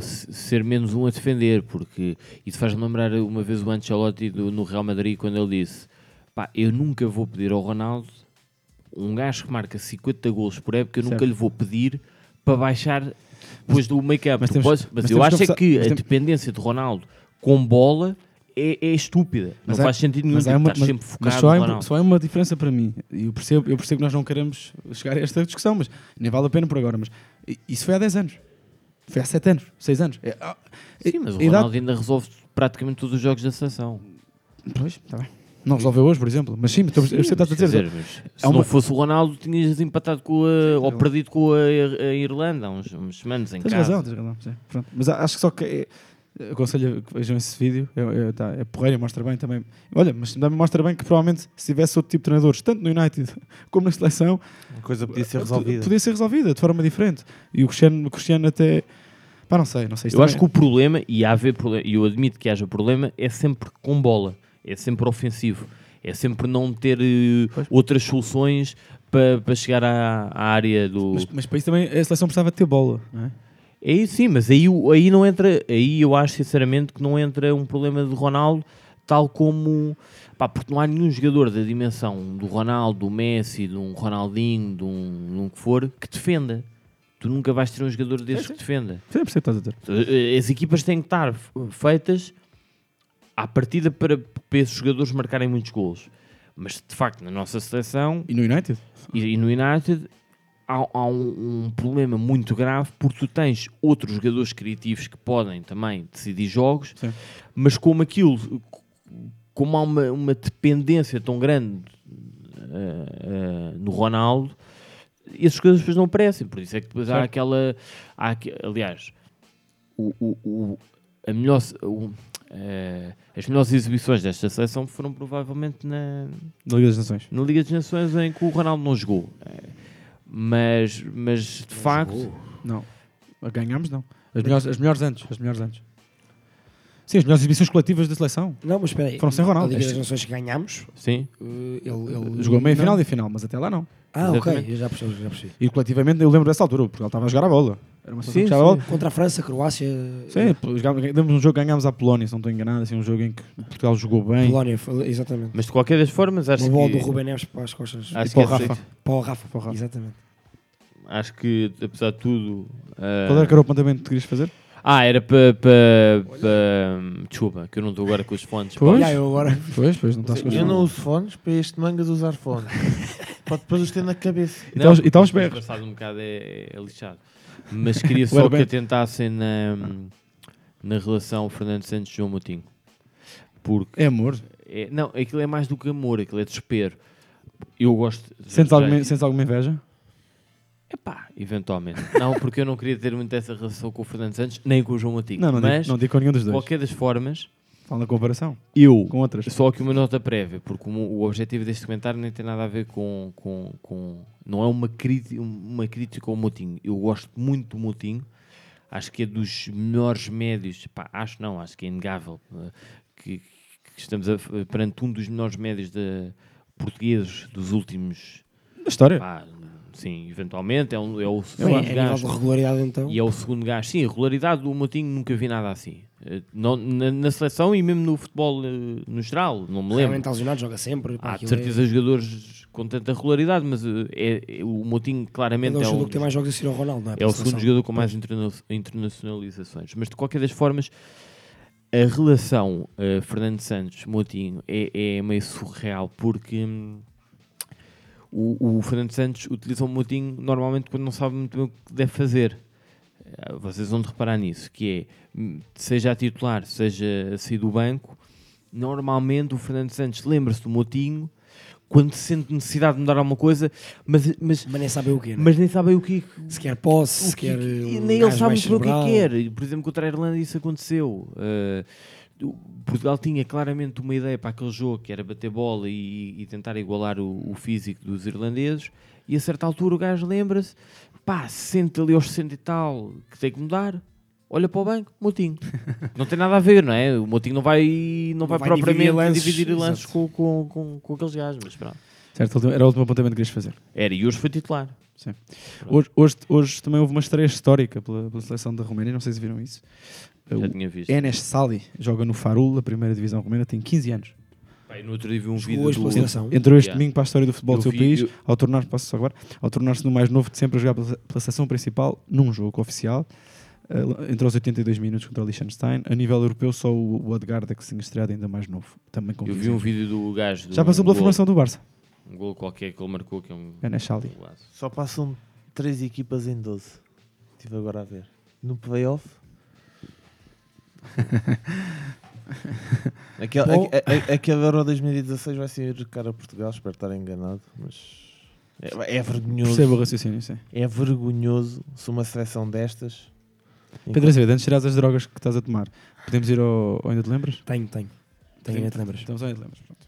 ser menos um a defender, porque isso faz-me lembrar uma vez o Ancelotti do- no Real Madrid quando ele disse: pá, eu nunca vou pedir ao Ronaldo um gajo que marca 50 golos por época, eu nunca Certo. lhe vou pedir para baixar depois do make-up. mas Tu temos- podes- mas Mas, eu acho que é que mas a dependência de Ronaldo com bola é, é estúpida. Mas não há- faz sentido nenhum. mas há uma- mas- sempre mas focado só há, no Ronaldo. só há uma diferença para mim. E eu percebo, eu percebo que nós não queremos chegar a esta discussão, mas nem vale a pena por agora. Mas isso foi há 10 anos. Foi há 7 anos, 6 anos. É, ah, Sim, mas o idade- Ronaldo ainda resolve praticamente todos os jogos da seleção. Pois, tá bem. Não resolveu hoje, por exemplo. Mas sim, estou- eu sei estás a dizer. dizer, mas se uma- não fosse o Ronaldo, tinhas empatado com a, ou perdido com a, a Irlanda há uns, uns semanas em Tens casa. razão, tens razão. sim. Pronto. Mas acho que só que. É, aconselho que vejam esse vídeo. É, é, tá, é porreiro, mostra bem também. Olha, mas também mostra bem que provavelmente se tivesse outro tipo de treinadores, tanto no United como na seleção, A coisa podia ser eh, resolvida. Podia ser resolvida de forma diferente. E o Cristiano, o Cristiano até. Pá, não sei, não sei. Eu acho que o problema, e há haver problema, e eu admito que haja problema, é sempre com bola, é sempre ofensivo, é sempre não ter eh, outras soluções para para chegar à, à área do. Mas, mas para isso também a seleção precisava de ter bola, não é? É isso sim, mas aí, aí não entra, aí eu acho sinceramente que não entra um problema de Ronaldo, tal como pá, porque não há nenhum jogador da dimensão do Ronaldo, do Messi, de um Ronaldinho, de um, de um que for, que defenda. Tu nunca vais ter um jogador desses que defenda. Sim, percebo o que estás a dizer. Eh, As equipas têm que estar feitas à partida para, para esses jogadores marcarem muitos golos. Mas de facto, na nossa seleção E no United? e, e no United há, há um, um problema muito grave porque tu tens outros jogadores criativos que podem também decidir jogos, Sim. mas como aquilo, como há uma, uma dependência tão grande eh, eh, no Ronaldo, esses jogadores depois não aparecem. Por isso é que depois há aquela. Há, aliás, o, o, o- a melhor, o, eh, as melhores exibições desta seleção foram provavelmente na, Da Liga das Nações. na Liga das Nações em que o Ronaldo não jogou. Mas, mas de facto, Não. A Ganhámos, não. As melhores, as melhores antes. As melhores antes. Sim, as melhores exibições coletivas da seleção. Não, mas espera aí. Foram sem Ronaldo. A Liga das Nações que ganhámos, sim. eh, ele, ele Jogou meia não. final e a final, mas até lá não. Ah, ok, Exatamente. eu já percebi, já percebi. E coletivamente eu lembro dessa altura, porque ele estava a jogar a bola. Era uma Sim, sim. bola. Contra a França, Croácia, Sim, demos um jogo que ganhámos à Polónia, se não estou enganado, assim, um jogo em que Portugal jogou bem. Polónia, exatamente. Mas de qualquer das formas, acho Uma bola que, do Rubem Neves para as costas. acho, E que para o é Rafa. Para o Rafa. Para o Rafa. Exatamente. acho que apesar de tudo. eh, Qual era que era o apontamento que tu querias fazer? Ah, era para. para para- Desculpa, que eu não estou agora com os fones. Pois. Eu agora. Pois, pois, não estás com os Eu não fones. uso fones, para este mangas usar fones. Pode depois os ter na cabeça. E está aos- e está depois berros. Passado um bocado é, é lixado. Mas queria só que atentassem na, na relação Fernando Santos e João Moutinho. Porque É amor. É, não, aquilo é mais do que amor, aquilo é desespero. Eu gosto. Sentes alguma, sentes alguma inveja? Epá, eventualmente. Não, porque eu não queria ter muito essa relação com o Fernando Santos, nem com o João Moutinho. Não, não, Mas, digo, não digo com nenhum dos de dois. qualquer das formas, Fala na comparação eu. com outras. Só que uma nota prévia, porque o, o objetivo deste comentário nem tem nada a ver com. com, com não é uma crítica, uma crítica ao Moutinho. Eu gosto muito do Moutinho, acho que é dos melhores médios. Pá, acho não, acho que é inegável. eh, Que, que estamos a- perante um dos melhores médios de, portugueses dos últimos. Da história. Pá, sim, eventualmente. É, um, é o segundo nível gajo. de regularidade, então. E é o segundo gajo. Sim, a regularidade do Moutinho nunca vi nada assim. Eh, não- na, na seleção e mesmo no futebol eh, no geral, não me lembro. Realmente lesionado, joga sempre. Há de certeza jogadores com tanta regularidade, mas eh, é, é- o Moutinho É, claramente é o é, jogador um que tem mais jogos a seguir ao Ronaldo, não é? é o segundo jogador com mais interna- internacionalizações. Mas de qualquer das formas, a relação eh, Fernando Santos-Moutinho é, é meio surreal porque hum, o, o Fernando Santos utiliza o Moutinho normalmente quando não sabe muito bem o que deve fazer. Eh, Vocês vão reparar nisso, que é, hum, seja a titular, seja a sair do banco, normalmente o Fernando Santos lembra-se do Moutinho quando sente necessidade de mudar alguma coisa, mas, mas, Mas nem sabem o quê, né? mas nem sabe o que Se quer posse, se que- quer. nem ele sabe muito bem o que é quer. E, Por exemplo, contra a Irlanda isso aconteceu. Uh, Portugal tinha claramente uma ideia para aquele jogo que era bater bola e, e tentar igualar o, o físico dos irlandeses. E a certa altura o gajo lembra-se, pá, sente ali aos 60 e tal que tem que mudar. Olha para o banco, Moutinho. não tem nada a ver, não é? O Moutinho não vai, não vai, vai propriamente dividir lances, dividir lances com, com, com, com aqueles gajos, mas pronto. Certo, era o último apontamento que querias fazer. Era, e hoje foi titular. Sim. Hoje, hoje, hoje também houve uma estreia histórica pela, pela seleção da Roménia, não sei se viram isso. Já tinha visto. Enes Sali joga no Farul, a primeira divisão romena, tem 15 anos. E no outro dia vi um Jogou vídeo hoje do... pela. Entrou este Yeah. domingo para a história do futebol Eu do seu vi- país, eu- ao tornar-se, posso só agora, ao tornar-se no mais novo de sempre a jogar pela, pela seleção principal num jogo oficial. Uh, entrou aos 82 minutos contra o Liechtenstein. A nível europeu, só o, o Edgard é que se estreado ainda mais novo. Também com Eu 15 vi um anos. vídeo do gajo. de Já um passou pela gol- formação do Barça. Um gol qualquer que ele marcou, que é um. Enes Sali. um. Só passam três equipas em 12. Estive agora a ver. No playoff. Aquele, Bom. a- a- aquele Euro 2016 vai ser cara a Portugal, espero estar enganado, mas é, é vergonhoso. Percebo o raciocínio, sim. É vergonhoso se uma seleção destas. Pedro Azevedo, antes de tirar as drogas que estás a tomar, podemos ir ao, ao Ainda Te Lembras? Tenho, tenho. Tenho, ainda te lembras? Então, só Ainda Te Lembras. Pronto.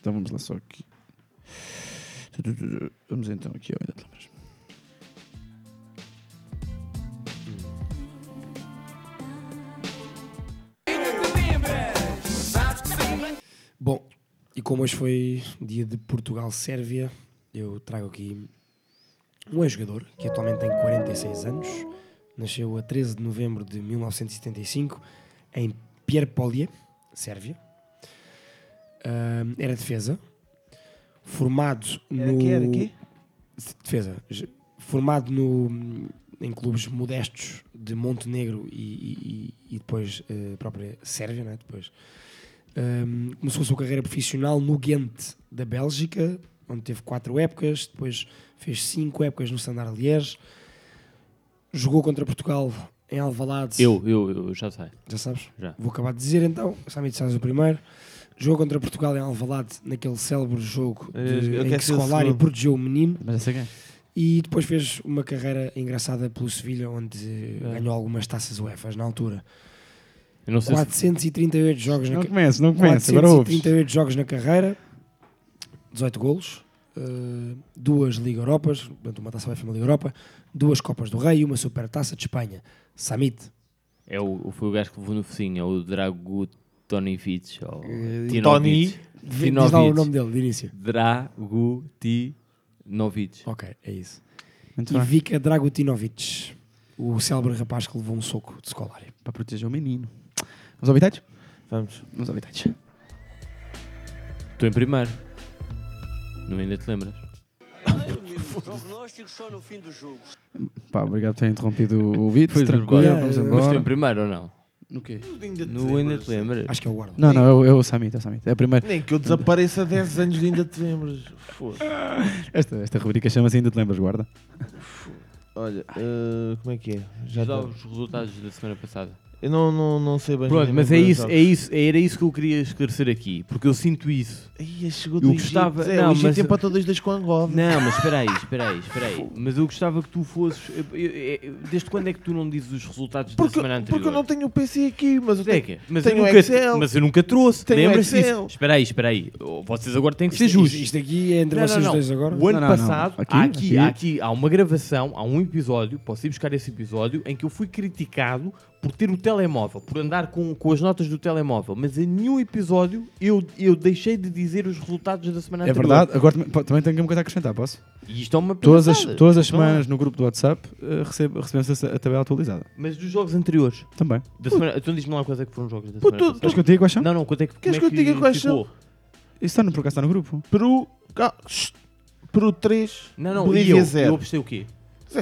Então vamos lá só aqui. Vamos então aqui ao Ainda Te Lembras. Bom, e como hoje foi dia de Portugal-Sérvia, eu trago aqui um ex-jogador que atualmente tem 46 anos, nasceu a 13 de novembro de 1975 em Pierpolje, Sérvia. Ahm, era defesa, formado Era no... quê? Era? Defesa. Formado no, em clubes modestos de Montenegro e, e- e- e depois eh, a própria Sérvia, né? depois um, começou a sua carreira profissional no Ghent da Bélgica, onde teve quatro épocas, depois fez cinco épocas no Standard Liège, jogou contra Portugal em Alvalade. Eu, eu, eu já sei. Já sabes? Já. Vou acabar de dizer então, Samit Sás o primeiro. Jogou contra Portugal em Alvalade, naquele célebre jogo Eh, de, eu em quero que ser o Scolari protegeu o menino. Mas sei quem. E depois fez uma carreira engraçada pelo Sevilha, onde eh, É. ganhou algumas taças UEFA na altura. Eu não sei se 438 jogos na Não ca- começo, não ouves. 438 jogos na carreira, 18 golos, eh, duas Liga Europas, portanto uma taça UEFA e uma Liga Europa, duas Copas do Rei e uma Super Taça de Espanha. Samit. é o, foi o gajo que levou no focinho, é o Drago Tonivic. Ou Tinovic. Tony. Diz lá o nome dele, de início. Drago Tinovic. Ok, é isso. Muito E bem. Vika Dragutinovic, o célebre rapaz que levou um soco de Scolari. Para proteger o menino. Vamos ao habitats? Vamos. Vamos ao habitats. Estou em primeiro. Não ainda te lembras? Pá, obrigado por ter interrompido o vídeo. Pois, Tranquilo, agora. vamos Eh, Mas estou em embora. primeiro ou não? No quê? No ainda te lembras? Acho que é o guarda. Não, não, é o- é o Samit, é o Samit. É a primeira. Nem que eu desapareça 10 anos de ainda te lembras. Foda. Esta, esta rubrica chama-se Ainda Te Lembras, guarda. Olha, eh, como é que é? Já Já dá os resultados da semana passada. Eu não, não, não sei bem. Pronto, mas é isso, é isso, era isso que eu queria esclarecer aqui, porque eu sinto isso. Ai, chegou Eu do gostava- Egito. É, não, o Egito mas- empatou 2-2 com Angola. Não, mas espera aí, espera aí, espera aí. Mas eu gostava que tu fosses. eu- eu- eu- Desde quando é que tu não dizes os resultados da Porque, semana anterior? porque eu não tenho o PC aqui, mas eu tenho, Zeca, mas, tenho eu o nunca, Excel. mas eu nunca trouxe. Excel. disso? Espera aí, espera aí. Oh, Vocês agora têm que ser Isto, justos. isto, isto aqui é entre Não, vocês não, não. dois agora. O ano Não, não, não. passado, Aqui, há, aqui, aqui. há aqui há uma gravação, há um episódio, posso ir buscar esse episódio, em que eu fui criticado por ter o telemóvel, por andar com, com as notas do telemóvel. Mas em nenhum episódio eu, eu deixei de dizer os resultados da semana É anterior. verdade. Agora também, tenho uma coisa a acrescentar, posso? E isto é uma Todas as, todas as Então, semanas no grupo do WhatsApp eh, recebe- recebemos a, a tabela atualizada. Mas dos jogos anteriores. Também. Da semana, então diz-me lá quais é que foram os jogos da Pô, semana tu-. Queres que eu diga quais são? Não, não, quanto é que, Queres como é que eu diga quais são? Isso está no, por acaso está no grupo. Peru, Peru 3, Não, não, Bolívia eu, eu 0. apostei o quê?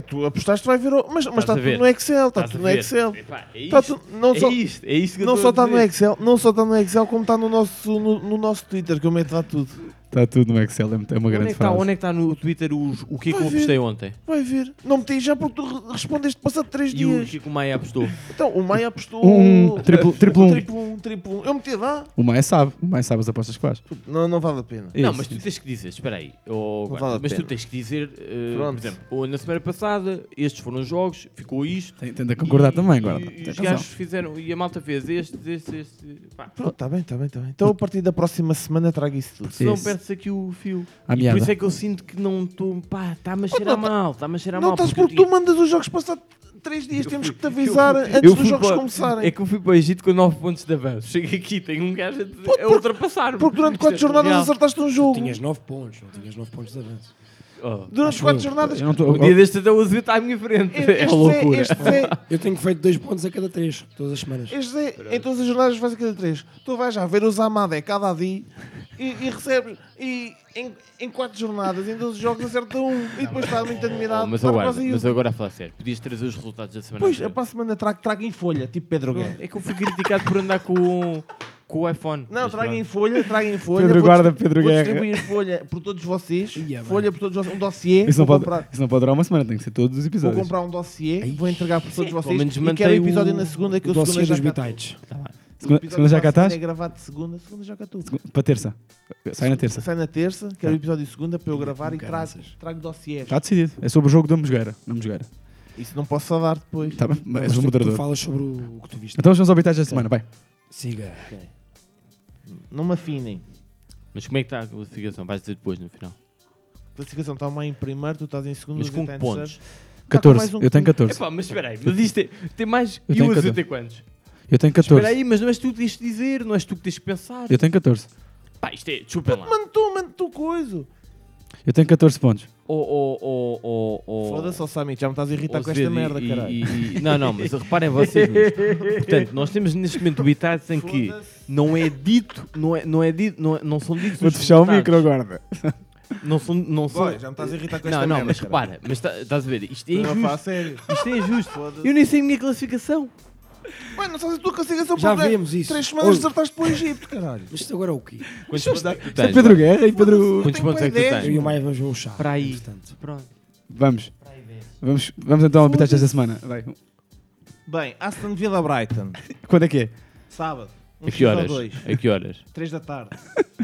Tu apostaste, vai ver. Mas, mas está a tudo no Excel, está Estás tudo no? Excel. Epá, é Tá isto, tu- não é só, isto, é isto que não só está no. Excel, não só está no Excel, como está no nosso, no, no nosso Twitter, que eu meto lá tudo. Está tudo no Excel, é uma Onde é, grande que está, frase. onde é que está no Twitter os- o que é que Vai eu ontem? Vai ver. Não meti já porque tu re- respondeste passado 3 E o dias. que é que o Maia apostou? Então, o Maia apostou. Um, triplo- triplo um. Triplo um, triplo um. Eu meti lá. O Maia sabe, o Maia sabe as apostas que faz. Não, não vale a pena. Não, Isso. mas tu tens que dizer, espera aí, oh, Não vale a mas tu tens que dizer, por Pronto. exemplo, ou na semana passada, estes foram os jogos, ficou isto. Tem, de concordar e- também, guarda. E, os gajos fizeram, e a malta fez este, este, este. Pá, Pronto, está bem, está bem, está bem. Então, a partir da próxima semana, trago isso tudo. senão Isso. Perde-se aqui o fio. À E por isso é que eu sinto que não estou. Pá, está-me a cheirar mal, está-me a cheirar Não mal. estás porque tu mandas os jogos passado 3 dias. Eu Temos fui- que te avisar antes dos jogos para- começarem. É que eu fui para o Egito com 9 pontos de avanço. Chego aqui, tenho um gajo a, a ultrapassar-me. Porque durante Isto 4 é jornadas acertaste um jogo. Tinhas 9 pontos, não tinhas 9 pontos de avanço. Oh, Durante Acho 4 eu. jornadas. Eu não tô- Um dia deste até o Azevedo está à minha frente. Este É loucura. Este Zé, Eu tenho feito 2 pontos a cada 3, todas as semanas. este Zé, em todas as jornadas faz aquele 3. Tu vais já ver o Zamada cada dia e, e recebes. E em, em 4 jornadas, em 12 jogos, acerta um. E depois está muito admirado. Oh, mas, quase mas agora a falar sério, podias trazer os resultados da semana Pois, a anterior. para a semana trago, trago em folha, tipo Pedro Guerra. É que eu fui criticado por andar com, com o iPhone. Não, Mas trago pronto. em folha, trago em folha. Pedro vou Guarda, Pedro vou Guerra. distribuir folha por todos vocês. Bem. folha por todos vocês. Um dossiê. Isso não, vou pode, comprar. isso não pode durar uma semana, tem que ser todos os Vou episódios. comprar um dossiê, vou entregar por todos vocês menos e mantém quero o episódio na segunda que O eu segunda dossiê já dos cá bitites. Tá. O Segunda, episódio segunda já cá estás? É gravado de segunda, segunda já cá estou. Segunda- Para terça. Sai na terça. Sai na terça, quero o episódio de segunda para eu gravar e trago, caraças. trago dossiês. Está decidido. É sobre o jogo da Mosgueira. Na Mosgueira. Isso não posso dar depois. Está bem? Mas Mas és o tu- tu moderador. falas sobre o que tu viste. Então vamos aos habitats da semana, vai. Siga. Não me afinem. Mas como é que está a classificação? Vais dizer depois no final. A classificação está uma em primeiro, tu estás em segundo. Mas com em pontos. terceiro. Tá com 14. mais um Eu tenho que tu. 14. Epá, mas espera aí, mas isto é, tem mais. Eu e tenho o 14. tem quantos? Eu tenho Espera 14. aí, mas não és tu que tens de dizer, não és tu que tens de pensar. Eu tenho 14. Pá, isto é. Desculpa lá. Mano, tu, mano, tu coisa. Eu tenho 14 pontos. Oh, oh, oh, oh, oh. Foda-se, ó Sammy, já me estás a irritar Oh, com esta merda, caralho. e- e- não, não, mas reparem vocês. Portanto, nós temos neste momento habitats em que não é dito, não, é, não, é dito, não, é- não são ditos Vou-te os fechar o micro agora. Não são. Não são Boy, já me estás a irritar com esta não, não, merda, mas repara, mas tá- estás a ver, isto é Não, pá, a injusto. sério. Isto é injusto. Eu nem sei a minha classificação. Mano, não sabes a tua classificação Já por vimos isso. Três semanas Oi. desertaste para o Egito, caralho. Mas isto agora é o quê? Quantos pontos é que tu Isto é tens? Pedro Guerra e Pedro. Quantos pontos é que tu Eu e tens? o Maia vamos ver um chá. Para aí. Portanto, Pronto. Vamos. Vamos, vamos então ao habitats desta semana. Vai. Bem, Aston Villa Brighton. Quando é que é? Sábado. Um A que horas? A que horas? Três da tarde.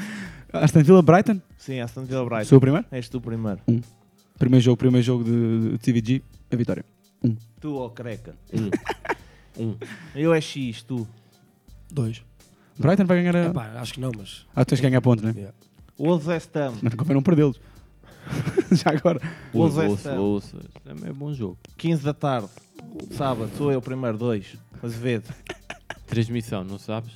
Aston Villa Brighton? Sim, Aston Villa Brighton. Sou o primeiro? És tu o primeiro. Primeiro jogo, primeiro jogo de, de TVG, a vitória. Tu, ó careca. Um. Eu é X, tu. dois. Brighton vai ganhar a. Epá, acho que não, mas. Ah, tens que ganhar pontos, né? Yeah. Wolves West Ham. Mas convém não perdê-los. Já agora. Wolves West Ham. ouça. Também é bom jogo. 15 da tarde. Sábado. Sou eu o primeiro. Dois. Azevedo. Transmissão, não sabes?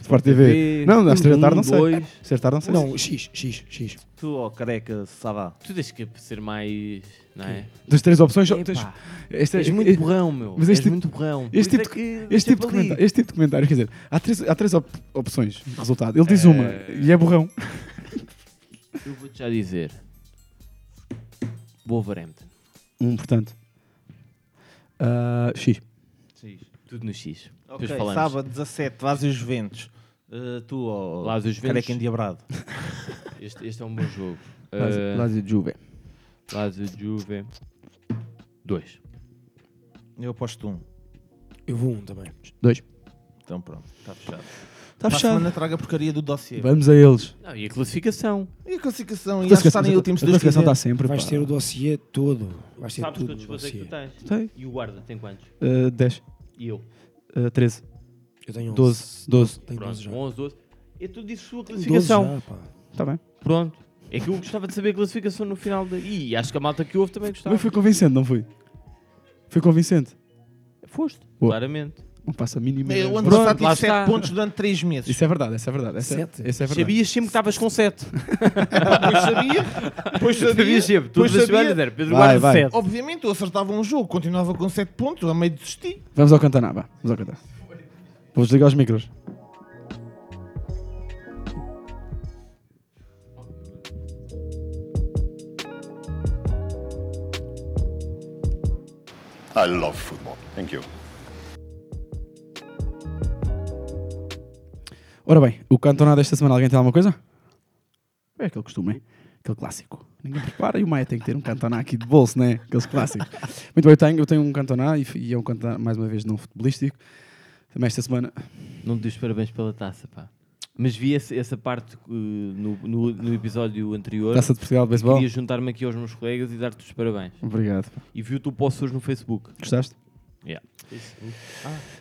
Sport TV. Não, às três da tarde não sei. dois. Às três da tarde não sei. Não, X, X, X. Tu, ó careca, Sadá. Tu tens que ser mais. Não é? Das três opções, tens. Este, és muito burrão, meu. Mas és este- muito burrão. este tipo é Este tipo, de comentário, este tipo de comentário, quer dizer, há três, há três op- opções de resultado. Ele diz uma e é burrão. Eu vou-te já dizer. Wolverhampton. Um, portanto. Ah, X. Tudo no X. Ok, sábado 17, Lazio Juventus. Uh, tu, ó Lazio Juventus. careca endiabrado. Este, este é um bom jogo. Uh, Lazio Juve. Lazio Juve. 2. Eu aposto um. Eu vou um também. Dois. Então pronto, está fechado. Está a fechado. semana traga a porcaria do dossiê. Vamos a eles. Não, e a classificação? E a classificação? E A acho que classificação- estarem últimos a se Deus classificação está sempre. Vais pá. ter o dossiê todo. Vais ter Sabes tudo quantos pontos é que tu dossiê. tens? Sei. E o guarda tem quantos? Ah, 10. E eu? Ah, 13. Eu tenho 12. 12. Tenho 12 já. Pronto, 11, 12. Eu tu disse sua Tenho 12 classificação. Está bem. Pronto. É que eu gostava de saber a classificação no final da. E acho que a malta que houve também gostava. Mas foi convincente, não foi? Foi convincente. Foste, Boa. claramente. Não passa a mínima. Eu, ideia. O ano Pronto, passado lá tive 7 está. pontos durante 3 meses. Isso é verdade, isso é verdade. Essa, Sete. essa é verdade. Sabias sempre que estavas com 7. Pois sabia. Pois sabia. Sabias sempre. Pois Todas as sabia. semanas era Pedro Vai, Guarda vai. 7. Obviamente eu acertava um jogo, continuava com 7 pontos, a meio desisti. Vamos ao cantar, vá. Vamos ao cantar. Vou desligar os micros. I love football. Thank you. Ora bem, o cantonado desta semana, alguém tem alguma coisa? É aquele costume, é? Aquele clássico. Ninguém prepara e o Maia tem que ter um Cantona aqui de bolso, né? Aqueles clássicos. Muito bem, eu tenho, eu tenho um Cantona e, e é um Cantona, mais uma vez, não futebolístico. Também esta semana. Não te os parabéns pela taça, pá. Mas vi esse- essa parte uh, no, no, no episódio anterior. Taça de Portugal de beisebol. Queria juntar-me aqui aos meus colegas e dar-te os parabéns. Obrigado. E vi o teu post hoje no Facebook. Gostaste? Yeah.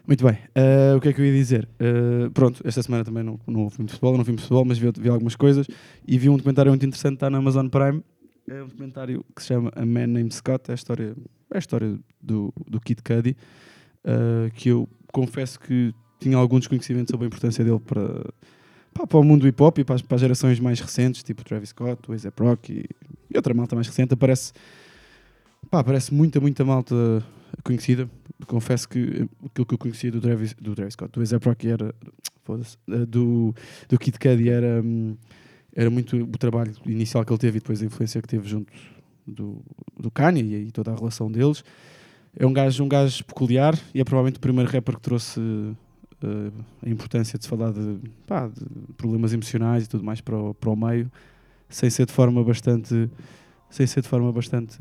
Muito bem. Eh, o que é que eu ia dizer? Eh, pronto, esta semana também não, não houve muito futebol, não vi futebol, mas vi, vi algumas coisas e vi um documentário muito interessante, está na Amazon Prime. É um documentário que se chama A Man Named Scott, é a história, é a história do, do Kid Cudi, eh, que eu confesso que tinha algum desconhecimento sobre a importância dele para, para o mundo do hip hop e para as, para as gerações mais recentes, tipo Travis Scott, o A$AP Rock e, e outra malta mais recente. Aparece, pá, aparece muita, muita malta conhecida. Confesso que aquilo que eu conhecia do Travis, do Travis Scott, do A$AP Rocky era, eh, do, do Kid Cudi era, hum, era muito o trabalho inicial que ele teve e depois a influência que teve junto do, do Kanye e, aí toda a relação deles. É um gajo, um gajo peculiar e é provavelmente o primeiro rapper que trouxe eh, a importância de se falar de, pá, de problemas emocionais e tudo mais para o, para o meio, sem ser de forma bastante, sem ser de forma bastante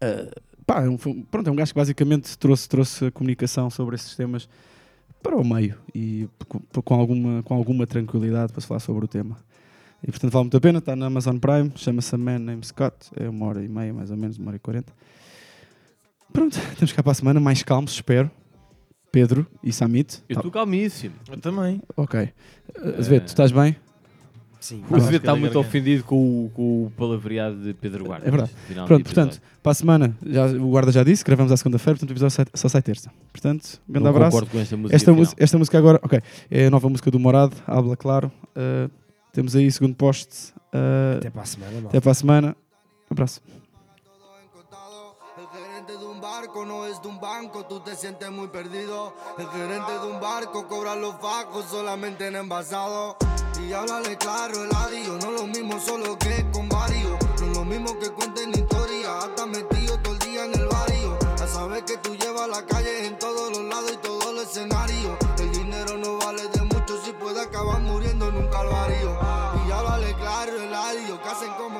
eh, pá, é um, pronto, é um gajo que basicamente trouxe, trouxe a comunicação sobre esses temas para o meio e com, com alguma, com alguma tranquilidade para se falar sobre o tema. E portanto vale muito a pena, está na Amazon Prime, chama-se A Man Named Scott, é uma hora e meia mais ou menos, uma hora e quarenta. Pronto, temos cá para a semana, mais calmos, espero. Pedro e Samit. Eu Tá- estou calmíssimo. Eu também. Ok. Uh, Azevedo, tu estás bem? Sim. O está muito garganta. ofendido com o, com o palavreado de Pedro Guarda. É verdade. Pronto, portanto, para a semana, já, o guarda já disse, gravamos à segunda-feira, portanto o episódio sai- só sai terça. Portanto, um grande Não abraço. concordo com esta música Esta, esta música agora, ok, é a nova música do Morado, Habla Claro. Uh, temos aí segundo poste. Uh, Até para a semana, até para a semana. Um abraço. No es de un banco, tú te sientes muy perdido. El gerente de un barco cobra los bajos solamente en envasado. Y háblale claro, el adiós, no lo mismo solo que con varios. No es lo mismo que cuenten historia, hasta metido todo el día en el barrio. A saber que tú llevas la calle en todos los lados y todo el escenario. El dinero no vale de mucho si puede acabar muriendo en un calvario. Y háblale claro, el adiós, que hacen como